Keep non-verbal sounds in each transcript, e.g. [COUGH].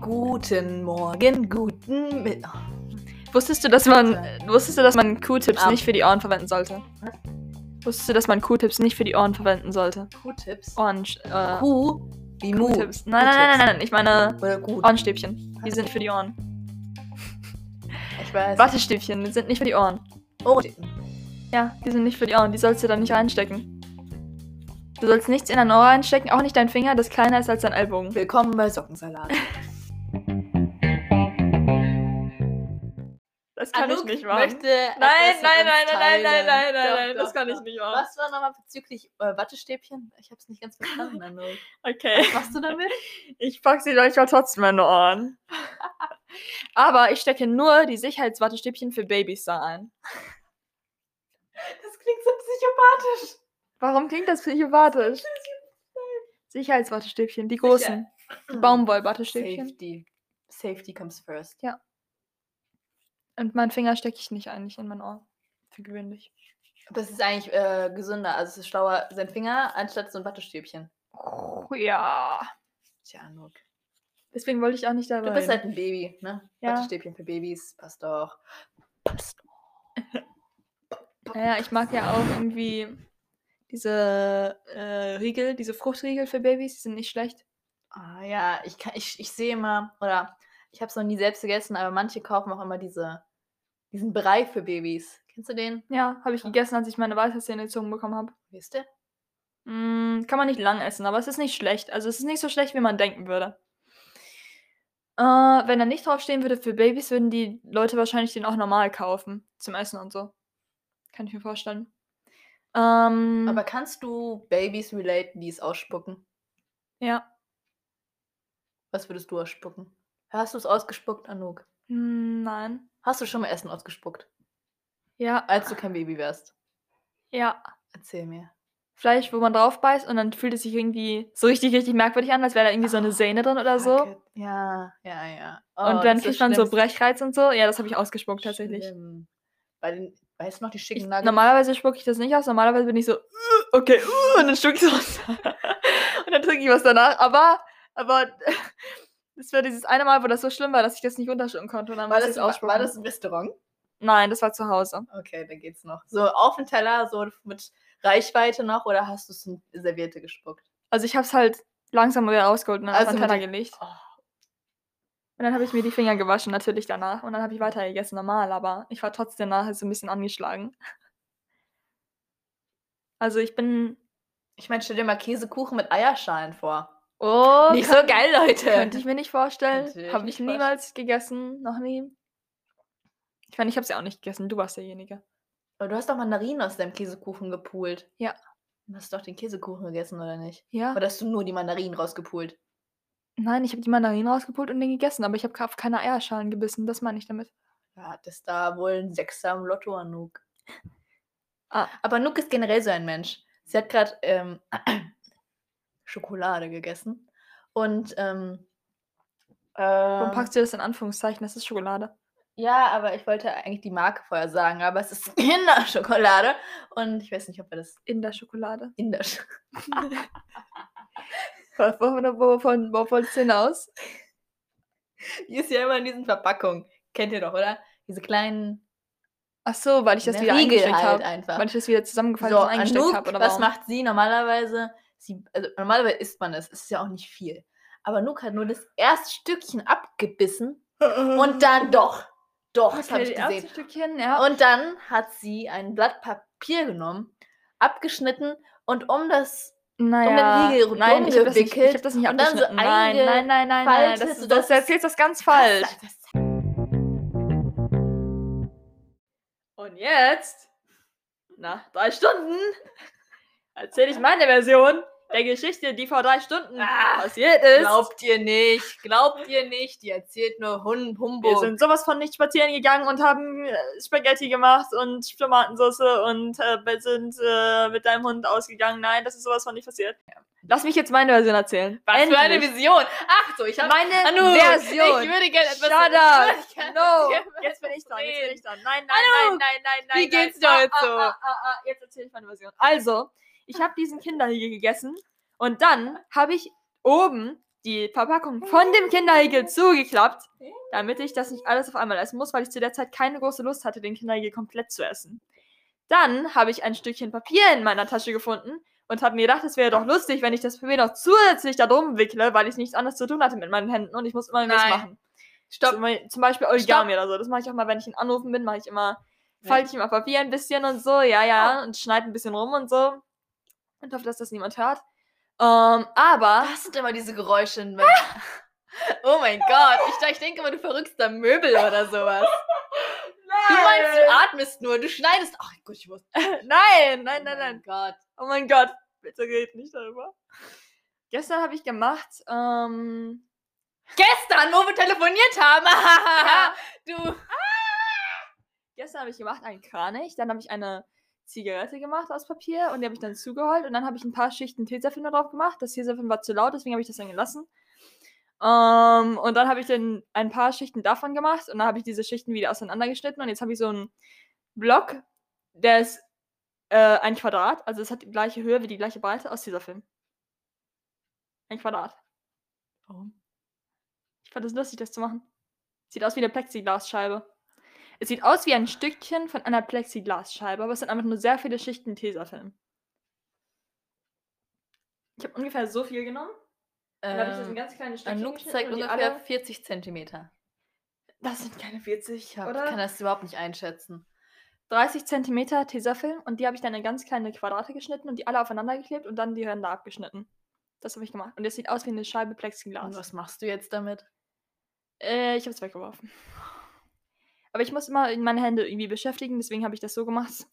Guten Morgen, guten Mittag. Wusstest du, dass man wusstest du, dass man Q-Tips Ah. nicht für die Ohren verwenden sollte? Was? Wusstest du, dass man Q-Tips nicht für die Ohren verwenden sollte? Q-Tips. Ohren äh, Q wie Mu. Q-Tips. Nein, nein, nein, nein, nein, ich meine. Ohrenstäbchen. Die sind für die Ohren. Ich weiß. Wattestäbchen, die sind nicht für die Ohren. Oh, Ja, die sind nicht für die Ohren. Die sollst du da nicht reinstecken. Du sollst nichts in dein Ohr reinstecken, auch nicht dein Finger, das kleiner ist als dein Ellbogen. willkommen bei Sockensalat. Das kann ich Anouk nicht machen. möchte Nein, nein, nein, nein, nein, nein, nein, nein, nein, das doch, kann ich doch. nicht machen. Was war nochmal bezüglich äh, Wattestäbchen? Ich hab's nicht ganz verstanden, Anouk. [LAUGHS] Okay. Was machst du damit? Ich pack sie manchmal trotzdem in meine Ohren. [LAUGHS] Aber ich stecke nur die Sicherheitswattestäbchen für Babys da ein. Das klingt so psychopathisch. Warum klingt das psychopathisch? Sicherheitswattestäbchen, die großen. Die Baumwollwattestäbchen. Safety. Safety comes first. Und meinen Finger stecke ich nicht eigentlich in mein Ohr. Für gewöhnlich. Das ist eigentlich äh, gesünder. Also es ist schlauer, sein Finger anstatt so ein Wattestäbchen. Oh, ja. Tja, Anouk. Deswegen wollte ich auch nicht dabei. Du bist halt ein Baby, ne? Ja. Wattestäbchen für Babys, passt doch. [LAUGHS] Passt doch. Naja, ich mag ja auch irgendwie diese äh, Riegel, diese Fruchtriegel für Babys, die sind nicht schlecht. Ah ja, ich, kann, ich, ich sehe immer, oder ich habe es noch nie selbst gegessen, aber manche kaufen auch immer diese, diesen Brei für Babys. Kennst du den? Ja, habe ich gegessen, als ich meine Weisheitszähne gezogen bekommen habe. Wisst ihr? Mm, kann man nicht lang essen, aber es ist nicht schlecht. Also es ist nicht so schlecht, wie man denken würde. Äh, wenn da nicht draufstehen würde für Babys, würden die Leute wahrscheinlich den auch normal kaufen. Zum Essen und so. Kann ich mir vorstellen. Ähm, Aber kannst du Babys relaten, die es ausspucken? ja. Was würdest du ausspucken? Hast du es ausgespuckt, Anouk? Mm, Nein. Hast du schon mal Essen ausgespuckt, Ja. als du kein Baby wärst? Ja. Erzähl mir. Fleisch, wo man drauf beißt und dann fühlt es sich irgendwie so richtig, richtig merkwürdig an, als wäre da irgendwie so eine Ah, Sehne drin oder so. It. Ja, ja, ja. Oh, und dann kriegt man so. Brechreiz und so. Ja, das habe ich ausgespuckt tatsächlich. Schlimm. Bei den, weißt du noch, die schicken Ich, Nuggets? normalerweise spucke ich das nicht aus. Normalerweise bin ich so, "Uh, okay, uh, und dann spucke ich es aus. [LAUGHS] und dann trinke ich was danach. Aber, aber [LAUGHS] das war dieses eine Mal, wo das so schlimm war, dass ich das nicht runterschlucken konnte. Und dann war, das, war, war das im Restaurant? Nein, das war zu Hause. Okay, dann geht's noch. So auf den Teller, so mit Reichweite noch, oder hast du es in Serviette gespuckt? Also ich habe es halt langsam wieder rausgeholt und dann Also auf den Teller gelegt. Oh, Und dann habe ich mir die Finger gewaschen, natürlich danach. Und dann habe ich weiter gegessen, normal. Aber ich war trotzdem nachher so ein bisschen angeschlagen. [LAUGHS] Also ich bin... ich meine, stell dir mal Käsekuchen mit Eierschalen vor. Oh, Nicht so geil, Leute. Könnte ich mir nicht vorstellen. Habe ich niemals gegessen. Noch nie. Ich meine, ich habe es ja auch nicht gegessen. Du warst derjenige. Aber du hast doch Mandarinen aus deinem Käsekuchen gepult. Ja. Du hast doch den Käsekuchen gegessen, oder nicht? Ja. Oder hast du nur die Mandarinen rausgepult? Nein, ich habe die Mandarinen rausgepult und den gegessen, aber ich habe auf keine Eierschalen gebissen. Das meine ich damit. Ja, das ist da wohl ein Sechser im Lotto an Nook. Ah. Aber Nook ist generell so ein Mensch. Sie hat gerade ähm, [CLEARS THROAT] Schokolade gegessen. Und ähm, Warum ähm, packst du das in Anführungszeichen? Das ist Schokolade. Ja, aber ich wollte eigentlich die Marke vorher sagen, aber es ist [LAUGHS] Kinderschokolade. Und ich weiß nicht, ob wir das In der Schokolade. in der [LAUGHS] [LAUGHS] Wovon, wovon, du hinaus? Die ist ja immer in diesen Verpackungen. Kennt ihr doch, oder? Diese kleinen Ach so, weil ich das ne, wieder Riegel eingesteckt halt habe. Weil ich das wieder zusammengefaltet so, und eingesteckt habe. Was warum? macht sie normalerweise? Sie, also normalerweise isst man es. Es ist ja auch nicht viel. Aber Anouk hat nur das erste Stückchen abgebissen und [LAUGHS] dann doch. Doch, das habe okay, ich die erste gesehen. Stückchen, ja. Und dann hat sie ein Blatt Papier genommen, abgeschnitten und um das naja, Riegel nein, ich habe das, nicht- ich hab das nicht dann so abgeschnitten. nein, nein, nein, nein, nein, nein, eingefaltet, das, ist- das, du erzählst das ganz falsch. Das- das- Und jetzt, nach drei Stunden, erzähle ich meine Version der Geschichte, die vor drei Stunden Ah, passiert ist. Glaubt ihr nicht, glaubt ihr nicht, die erzählt nur Hun Humbug. wir sind sowas von nicht spazieren gegangen und haben äh, Spaghetti gemacht und Tomatensauce und äh, sind äh, mit deinem Hund ausgegangen. Nein, das ist sowas von nicht passiert. Lass mich jetzt meine Version erzählen. Was für eine Endlich. Vision. Ach so, ich habe Meine Anu, Version. Ich würde gerne etwas Shut up. No, jetzt bin ich dran, jetzt bin ich dran. Nein, nein, Anu, nein, nein, nein, nein. wie geht's dir heute ah, so? Ah, ah, ah, ah, jetzt erzähle ich meine Version. Also, ich habe diesen Kinderriegel gegessen Und dann habe ich oben die Verpackung von dem Kinderriegel zugeklappt, damit ich das nicht alles auf einmal essen muss, weil ich zu der Zeit keine große Lust hatte, den Kinderriegel komplett zu essen. Dann habe ich ein Stückchen Papier in meiner Tasche gefunden und habe mir gedacht, es wäre doch lustig, wenn ich das Papier noch zusätzlich da drum wickle, weil ich nichts anderes zu tun hatte mit meinen Händen und ich muss immer irgendwas machen. Stopp. Zum, zum Beispiel Origami oder so. Das mache ich auch mal, wenn ich in Anrufen bin, mache ich immer, falte ich immer Papier ein bisschen und so, ja, ja, und schneide ein bisschen rum und so. Und hoffe, dass das niemand hört. Ähm, aber. Was sind immer diese Geräusche? in meinem- [LAUGHS] oh mein Gott. Ich, ich denke immer, du verrückst da Möbel oder sowas. Du meinst, du atmest nur, du schneidest. Ach gut, ich wusste. [LAUGHS] nein, nein, nein, Oh mein nein. Gott. Oh mein Gott, bitte red nicht darüber. Gestern habe ich gemacht, ähm, Gestern, wo wir telefoniert haben. Ja. [LAUGHS] Du. gestern habe ich gemacht einen Kranich, dann habe ich eine Zigarette gemacht aus Papier und die habe ich dann zugeholt und dann habe ich ein paar Schichten Tesafilm da drauf gemacht. Das Tesafilm war zu laut, deswegen habe ich das dann gelassen. Ähm, und dann habe ich dann ein paar Schichten davon gemacht und dann habe ich diese Schichten wieder auseinandergeschnitten und jetzt habe ich so einen Block, der ist äh, ein Quadrat, also es hat die gleiche Höhe wie die gleiche Breite aus Tesafilm. Ein Quadrat. Warum? Ich fand es lustig, das zu machen. Sieht aus wie eine Plexiglasscheibe. Es sieht aus wie ein Stückchen von einer Plexiglasscheibe, aber es sind einfach nur sehr viele Schichten Tesafilm. Ich habe ungefähr so viel genommen. Dann habe ich das in Ähm, ganz kleine Stückchen Anouk geschnitten zeigt und ungefähr alle- 40 Zentimeter. Das sind keine 40, Ich hab, oder? kann das überhaupt nicht einschätzen. 30 Zentimeter Tesafilm und die habe ich dann in ganz kleine Quadrate geschnitten und die alle aufeinander geklebt und dann die Ränder abgeschnitten. Das habe ich gemacht. Und das sieht aus wie eine Scheibe Und Plexiglas. was machst du jetzt damit? Äh, ich habe es weggeworfen. Aber ich muss immer meine Hände irgendwie beschäftigen, deswegen habe ich das so gemacht.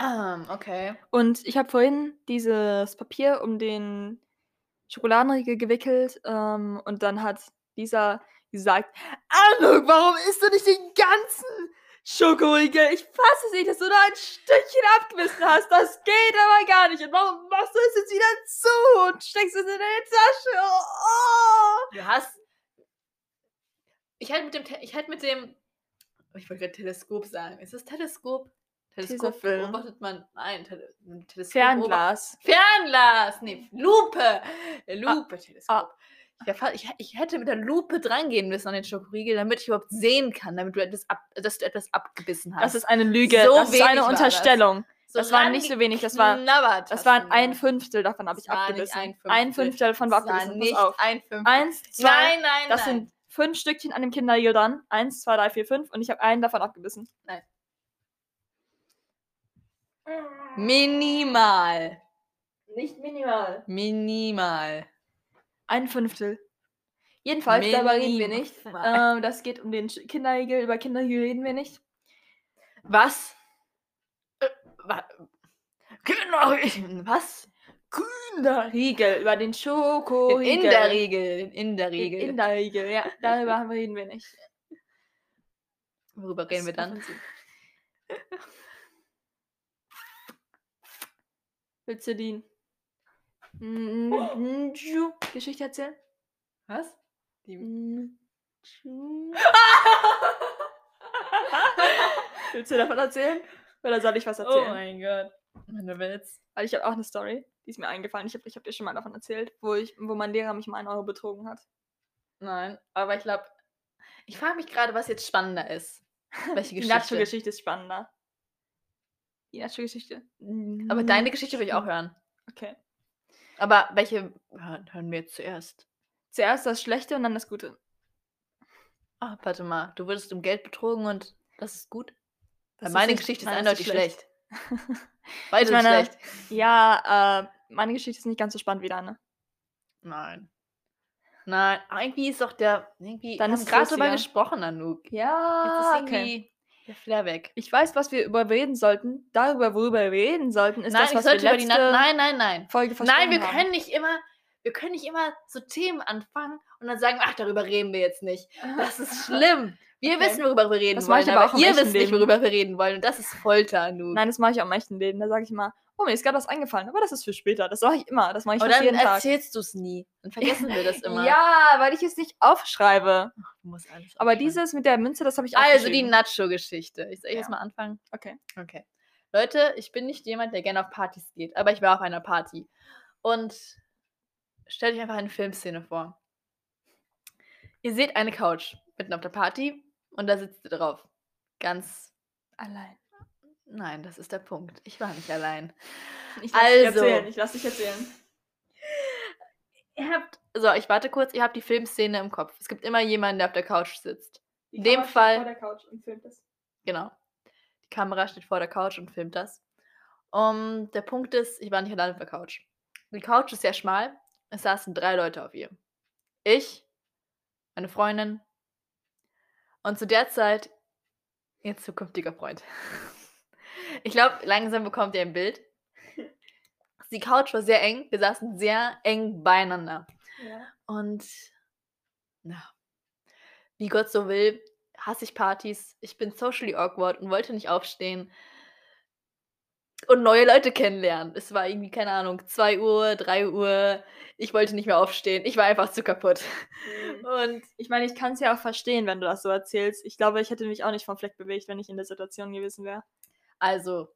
Ähm, okay. Und ich habe vorhin dieses Papier um den Schokoladenriegel gewickelt ähm, und dann hat dieser gesagt, Anuk, warum isst du nicht den ganzen Schokoriegel? Ich fasse es nicht, dass du da ein Stückchen abgebissen hast. Das geht aber gar nicht. Und warum machst du es jetzt wieder zu und steckst es in deine Tasche? Oh, Du hast. Ich hätte mit dem. Ich hätte mit dem. Ich wollte gerade Teleskop sagen. Ist das Teleskop? Teleskop Tesafilm. beobachtet man. Nein, Tele Teleskop. Fernglas. Fernglas! Nee, Lupe! Lupe, Teleskop. ah. Ich, ich, hä- ich hätte mit der Lupe drangehen müssen an den Schokoriegel, damit ich überhaupt sehen kann, damit du etwas ab, dass du etwas abgebissen hast. Das ist eine Lüge. So das ist eine. Unterstellung. So das war nicht so wenig, das war- Das hast war du ein. Fünftel davon, habe ich abgebissen. ein Fünftel. Ein Fünftel davon war abgebissen. Nicht auf. ein Fünftel. Eins, zwei, Nein, nein, das nein. sind fünf Stückchen an dem Kinderriegel dran. Eins, zwei, drei, vier, fünf. Und ich habe einen davon abgebissen. Minimal. Nicht minimal. Minimal. Ein Fünftel. Jedenfalls, darüber reden wir Minimal. nicht. Ähm, das geht um den Kinderriegel. Über Kinderriegel reden wir nicht. Was? Äh, wa- Genau. Was? Kinderriegel. Über den Schokoriegel. In der Regel. In der Regel. In der Regel, ja. [LAUGHS] Darüber reden wir nicht. Worüber reden wir dann? Willst du die Geschichte erzählen? Was? Die Willst du davon erzählen? Oder soll ich was oh erzählen? mein Gott. Wenn du willst. Weil ich habe auch eine Story, die ist mir eingefallen. Ich habe ich hab dir schon mal davon erzählt, wo, ich, wo mein Lehrer mich um einen Euro betrogen hat. Nein, aber ich glaube, ich frage mich gerade, was jetzt spannender ist. Welche [LAUGHS] Die Geschichte? Nacho-Geschichte ist spannender. Die Nacho-Geschichte. Aber deine Geschichte will ich auch hören. Okay. Aber welche hören, hören wir jetzt zuerst? Zuerst das Schlechte und dann das Gute. Ah, warte mal. Du wurdest um Geld betrogen und das ist gut? Weil Das meine nicht- Geschichte ist eindeutig schlecht. Beide meine- schlecht. ja, äh, meine Geschichte ist nicht ganz so spannend wie deine. Nein. Nein, aber irgendwie ist doch der. Irgendwie, Dann ist gerade drüber gesprochen, Anouk. Jetzt Ja, ist irgendwie der Flair weg. Ich weiß, was wir über reden sollten. Darüber, worüber wir reden sollten, ist nein, das, was wir sollte über die letzte Na Nein, nein, nein. Folge Nein, wir haben. können nicht immer. Wir können nicht immer so Themen anfangen und dann sagen, ach, darüber reden wir jetzt nicht. [LAUGHS] Das ist schlimm. Wir Okay. wissen, worüber wir reden Das wollen, ich aber aber, auch ihr wisst nicht, worüber wir reden wollen. Und das ist Folter, Anouk. Nein, das mache ich auch im echten Leben. Da sage ich mal, oh, mir ist gerade was eingefallen, aber das ist für später. Das mache ich immer. Das mache ich fast dann jeden Tag. erzählst du es nie. Dann vergessen wir das [LAUGHS] immer. Ja, weil ich es nicht aufschreibe. Du musst alles Aber dieses mit der Münze, das habe ich Also die. Nacho-Geschichte. Ich soll Ja. jetzt mal anfangen? Okay. Okay. Leute, ich bin nicht jemand, der gerne auf Partys geht, aber ich war auf einer Party. Und stellt euch einfach eine Filmszene vor. Ihr seht eine Couch mitten auf der Party und da sitzt ihr drauf. Ganz Allein. Nein, das ist der Punkt. Ich war nicht allein. Ich lass dich Also. erzählen. Ich lass dich erzählen. Ihr habt. So, ich warte kurz. Ihr habt die Filmszene im Kopf. Es gibt immer jemanden, der auf der Couch sitzt. Die In dem Kamera steht Fall- Vor der Couch und filmt es. Genau. Die Kamera steht vor der Couch und filmt das. Um, der Punkt ist, ich war nicht allein auf der Couch. Die Couch ist sehr schmal. Es saßen drei Leute auf ihr. Ich, meine Freundin und zu der Zeit ihr zukünftiger Freund. Ich glaube, langsam bekommt ihr ein Bild. Die Couch war sehr eng. Wir saßen sehr eng beieinander. Ja. Und na, wie Gott so will, hasse ich Partys. Ich bin socially awkward und wollte nicht aufstehen und neue Leute kennenlernen. Es war irgendwie, keine Ahnung, 2 Uhr, 3 Uhr. Ich wollte nicht mehr aufstehen. Ich war einfach zu kaputt. Und Ich meine, ich kann es ja auch verstehen, wenn du das so erzählst. Ich glaube, ich hätte mich auch nicht vom Fleck bewegt, wenn ich in der Situation gewesen wäre. also,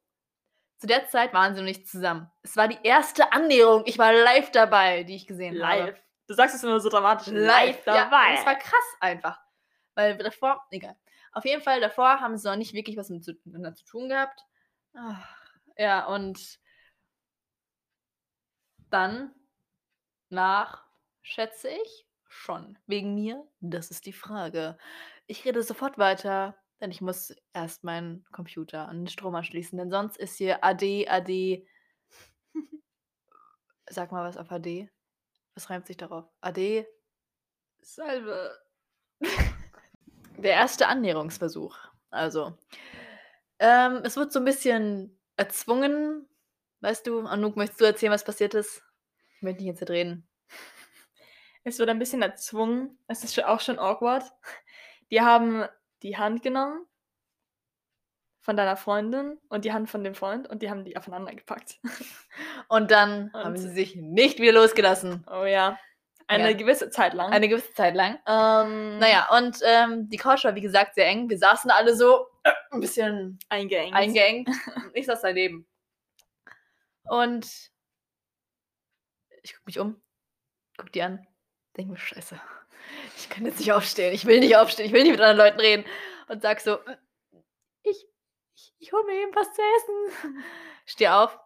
zu der Zeit waren sie noch nicht zusammen. Es war die erste Annäherung. Ich war live dabei, die ich gesehen habe. Live. Du sagst es immer so dramatisch. live dabei. Ja, das war krass einfach. Weil davor, egal. Auf jeden Fall, davor haben sie noch nicht wirklich was miteinander zu tun gehabt. Ah, Ja, und dann nach, schätze ich, schon. Wegen mir? Das ist die Frage. Ich rede sofort weiter, denn ich muss erst meinen Computer an den Strom anschließen, denn sonst ist hier AD, AD. [LAUGHS] Sag mal was auf AD. Was reimt sich darauf? AD. Salve. [LAUGHS] Der erste Annäherungsversuch. Also, ähm, es wird so ein bisschen erzwungen. Weißt du, Anouk, möchtest du erzählen, was passiert ist? Ich möchte nicht jetzt reden. Es wird ein bisschen erzwungen. Es ist auch schon awkward. Die haben die Hand genommen von deiner Freundin und die Hand von dem Freund und die haben die aufeinander gepackt. Und dann haben Und- sie sich nicht wieder losgelassen. Oh ja. Eine Ja. gewisse Zeit lang. Eine gewisse Zeit lang. ähm, Naja, und ähm, die Couch war, wie gesagt, sehr eng. Wir saßen alle so äh, [CLEARS THROAT] ein bisschen eingeengt. eingeengt. [LAUGHS] ich saß daneben. Und ich guck mich um, guck die an, denke mir, scheiße, ich kann jetzt nicht aufstehen, ich will nicht aufstehen, ich will nicht mit anderen Leuten reden. Und sag so, "Mm, ich, ich, ich hole mir eben was zu essen. Steh auf,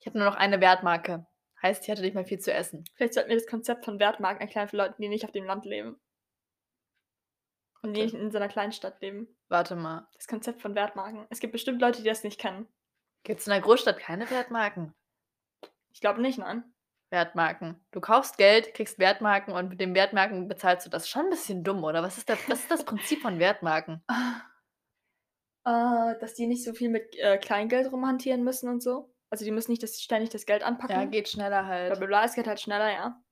ich habe nur noch eine Wertmarke. Heißt, ich hatte nicht mehr viel zu essen. Vielleicht sollten wir das Konzept von Wertmarken erklären für Leute, die nicht auf dem Land leben. Und die nicht in so einer kleinen Stadt leben. Warte mal, Das Konzept von Wertmarken. Es gibt bestimmt Leute, die das nicht kennen. gibt es in der Großstadt keine Wertmarken? Ich glaube nicht, nein. Wertmarken. Du kaufst Geld, kriegst Wertmarken und mit den Wertmarken bezahlst du das. Schon ein bisschen dumm, oder? Was ist das, was ist das Prinzip von Wertmarken? Äh, [LAUGHS] dass die nicht so viel mit äh, Kleingeld rumhantieren müssen und so. Also die müssen nicht das, ständig das Geld anpacken. Ja, geht schneller halt. bla bla, es geht halt schneller, ja.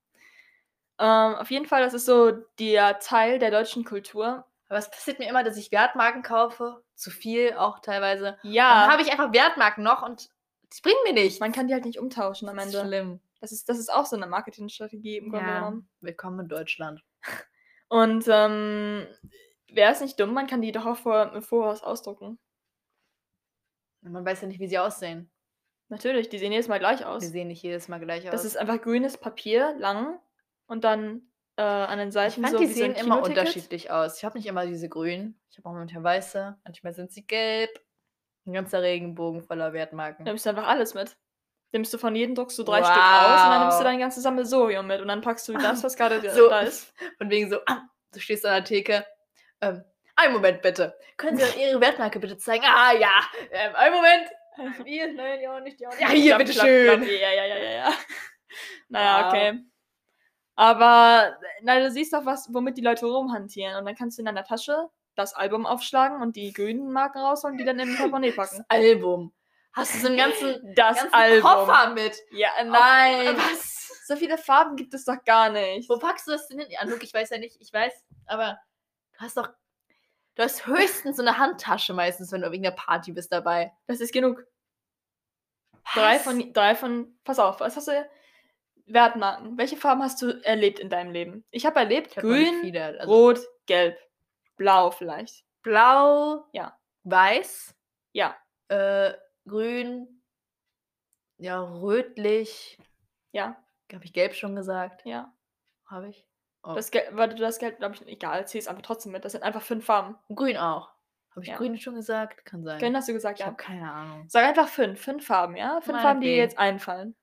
Ähm, auf jeden Fall, das ist so der Teil der deutschen Kultur. Aber es passiert mir immer, dass ich Wertmarken kaufe. Zu viel auch teilweise. Ja, Dann habe ich einfach Wertmarken noch und die bringen mir nichts. man kann die halt nicht umtauschen am das ist Ende. schlimm. Das ist, das ist auch so eine Marketingstrategie im Grunde Ja. genommen. Willkommen in Deutschland. [LAUGHS] Und ähm, wäre es nicht dumm, man kann die doch auch vor, im Voraus ausdrucken. Man weiß ja nicht, wie sie aussehen. Natürlich, die sehen jedes Mal gleich Die aus. sehen nicht jedes Mal gleich aus. Das ist einfach grünes Papier, lang und dann äh, an den ich Seiten fand, so die wie so sehen immer unterschiedlich aus. Ich habe nicht immer diese grünen. Ich habe auch manchmal weiße. Manchmal sind sie gelb. Ein ganzer Regenbogen voller Wertmarken. Nimmst du einfach alles mit. Nimmst du von jedem druckst du drei Stück aus und dann nimmst du Wow. dein ganzes Sammelsurium mit und dann packst du das, was gerade [LAUGHS] So. da ist. [LAUGHS] Von wegen so, ah, du stehst an der Theke. Ähm, einen Moment bitte. Können Sie [LAUGHS] Ihre Wertmarke bitte zeigen? Ah ja, ähm, einen Moment. Hier, nein, ja, nicht, ja. Ja, hier, Klapp, bitte klapp, schön. klapp. Ja, ja, ja, ja, ja. [LAUGHS] Naja, Wow. okay. Aber, na, du siehst doch was, womit die Leute rumhantieren. Und dann kannst du in deiner Tasche das Album aufschlagen und die grünen Marken rausholen und die dann in den Portemonnaie packen. Das Album. Hast du so einen ganzen, [LAUGHS] Das ganzen Album. Koffer mit? Ja, nein. Was? So viele Farben gibt es doch gar nicht. Wo packst du das denn hin? Ja, Luke, ich weiß ja nicht, ich weiß, aber du hast doch, du hast höchstens so eine Handtasche meistens, wenn du auf irgendeiner Party bist dabei. Das ist genug. Drei Was? von, drei von, pass auf, was hast du? Wertmarken. Welche Farben hast du erlebt in deinem Leben? Ich habe erlebt Ich hab grün, viele, also rot, gelb, blau vielleicht. blau, Ja. weiß, Ja, äh, grün, ja, rötlich, ja. Habe ich gelb schon gesagt? Ja. Habe ich? Oh. Das Gelb, warte, du hast Gelb, glaube ich, egal, zieh es einfach trotzdem mit. Das sind einfach fünf Farben. Grün auch. Habe ich Ja. grün schon gesagt? Kann sein. Grün hast du gesagt, ich ja. habe keine Ahnung. Sag einfach fünf. Fünf Farben, ja? Fünf Farben, die dir jetzt einfallen.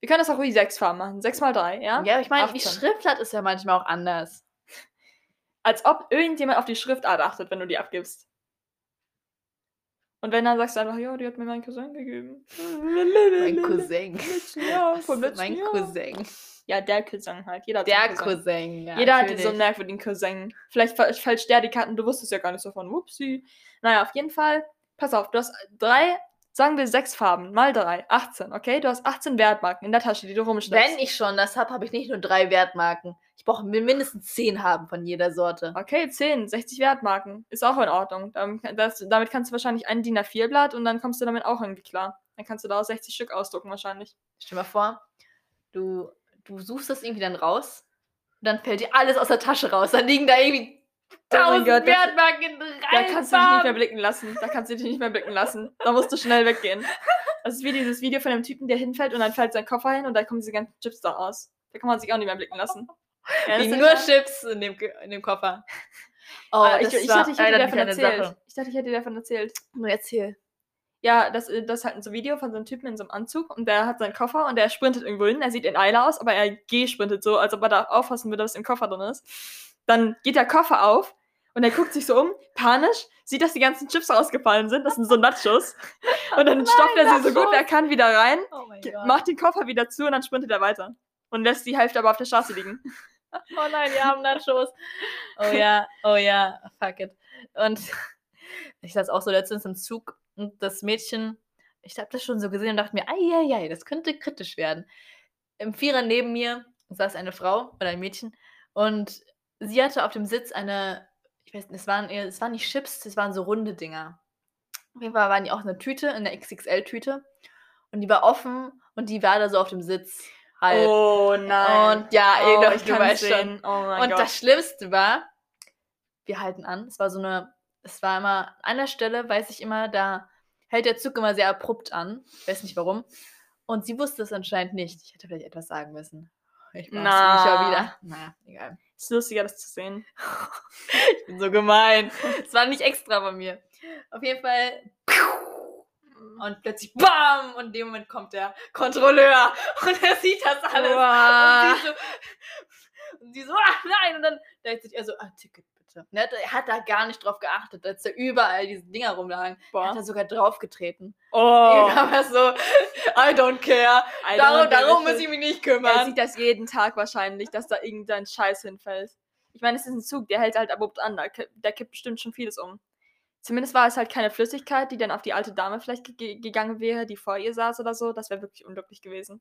Wir können das auch ruhig sechs Farben machen. Sechs mal drei, ja? Ja, aber ich meine, die 18. Schriftart ist ja manchmal auch anders. Als ob irgendjemand auf die Schriftart achtet, wenn du die abgibst. Und wenn dann sagst du einfach, ja, die hat mir mein Cousin gegeben. Mein Cousin. Ja, vom Das letzten mein Jahr. Cousin. Ja, der Cousin halt. Jeder hat Der Cousin. Cousin, ja. Jeder hat so natürlich. einen merkwürdigen Cousin. Vielleicht fälscht der die Karten, du wusstest ja gar nicht davon. Whoopsie. Naja, auf jeden Fall. Pass auf, du hast drei, sagen wir sechs Farben, mal drei, 18, okay? Du hast 18 Wertmarken in der Tasche, die du rumschleppst. Wenn ich schon das habe, habe ich nicht nur drei Wertmarken. Ich brauche mindestens zehn haben von jeder Sorte. Okay, 10, 60 Wertmarken. Ist auch in Ordnung. Damit, das, damit kannst du wahrscheinlich ein DIN A4-Blatt und dann kommst du damit auch irgendwie klar. Dann kannst du daraus 60 Stück ausdrucken wahrscheinlich. Stell dir mal vor, du, du suchst das irgendwie dann raus und dann fällt dir alles aus der Tasche raus. Dann liegen da irgendwie Oh tausend Gott, das- Wertmarken in Da kannst du dich nicht mehr blicken lassen. Da kannst du dich nicht mehr blicken lassen. Da musst du schnell weggehen. [LAUGHS] Das ist wie dieses Video von dem Typen, der hinfällt und dann fällt sein Koffer hin und da kommen diese ganzen Chips da aus. Da kann man sich auch nicht mehr blicken lassen. [LAUGHS] Ja, Wie nur ist- Chips in dem, in dem Koffer. Oh, Ah, ich, ich dachte, ich hätte davon erzählt. Sache. Ich dachte, ich hätte dir davon erzählt. Nur erzähl. Ja, das, äh, das ist halt so ein Video von so einem Typen in so einem Anzug und der hat seinen Koffer und der sprintet irgendwo hin. Er sieht in Eile aus, aber er G-sprintet so, als ob er da aufpassen würde, was im Koffer drin ist. Dann geht der Koffer auf und er guckt sich so um, panisch, sieht, dass die ganzen Chips rausgefallen sind. Das sind so Nachos. [LAUGHS] Und dann stopft er sie so gut er kann wieder rein, Oh macht den Koffer wieder zu und dann sprintet er weiter. Und lässt die Hälfte aber auf der Straße liegen. [LAUGHS] Oh nein, wir haben Nachos. Oh [LAUGHS] ja, oh ja, fuck it. Und ich saß auch so letztens im Zug und das Mädchen, ich habe das schon so gesehen und dachte mir, ei, das könnte kritisch werden. Im Vierer neben mir saß eine Frau oder ein Mädchen und sie hatte auf dem Sitz eine, ich weiß nicht, es waren, es waren nicht Chips, es waren so runde Dinger. Auf jeden Fall waren die auch in einer Tüte, in einer XXL-Tüte und die war offen und die war da so auf dem Sitz. Halb. Oh nein. Und ja, oh, ich du kann schon. Oh Und Gott. das Schlimmste war, wir halten an. Es war so eine, es war immer, an einer Stelle weiß ich immer, da hält der Zug immer sehr abrupt an. Ich weiß nicht warum. Und sie wusste es anscheinend nicht. Ich hätte vielleicht etwas sagen müssen. Ich war Na. schon wieder. Naja, egal. ist lustiger, das zu sehen. [LAUGHS] Ich bin so gemein. Es war nicht extra bei mir. Auf jeden Fall. Und plötzlich BAM! Und in dem Moment kommt der Kontrolleur. Und er sieht das alles. Wow. Und sie so, und sie so, ah, nein. Und dann denkt sich er so, ah, Ticket bitte. Und er hat, er da gar nicht drauf geachtet, als da überall diese Dinger rumlagen. Er hat Boah. da sogar draufgetreten. Oh. [LAUGHS] Aber so, I don't care. I Darum, don't darum muss ich mich nicht Er kümmern. sieht das jeden Tag wahrscheinlich, dass da irgendein Scheiß hinfällt. Ich meine, es ist ein Zug, der hält halt abrupt an. Da, ki- da kippt bestimmt schon vieles um. Zumindest war es halt keine Flüssigkeit, die dann auf die alte Dame vielleicht ge gegangen wäre, die vor ihr saß oder so. Das wäre wirklich unglücklich gewesen.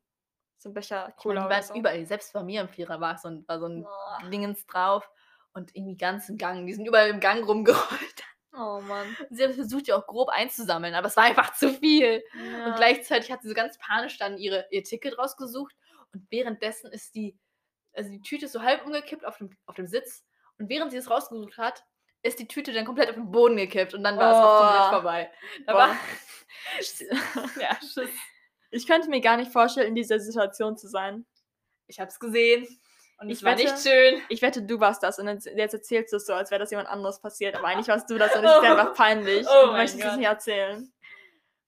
So ein Becher Ich meine, Cola die waren so. überall. Selbst bei mir im Vierer war so ein, war so ein Boah. Dingens drauf. Und irgendwie ganz im Gang. Die sind überall im Gang rumgerollt. Oh Mann. Sie hat versucht, die auch grob einzusammeln, aber es war einfach zu viel. Ja. Und gleichzeitig hat sie so ganz panisch dann ihre, ihr Ticket rausgesucht. Und währenddessen ist die, also die Tüte ist so halb umgekippt auf dem, auf dem Sitz. Und während sie es rausgesucht hat, ist die Tüte dann komplett auf den Boden gekippt. Und dann war es auch Oh. komplett vorbei. Da war, [LAUGHS] [LAUGHS] ja, Schiss. Ich könnte mir gar nicht vorstellen, in dieser Situation zu sein. Ich hab's gesehen. Und Ich war wette- nicht schön. Ich wette, du warst das und jetzt erzählst du es so, als wäre das jemand anderes passiert. Aber eigentlich warst du das und es ist dir [LAUGHS] einfach peinlich. Oh du möchtest es nicht erzählen.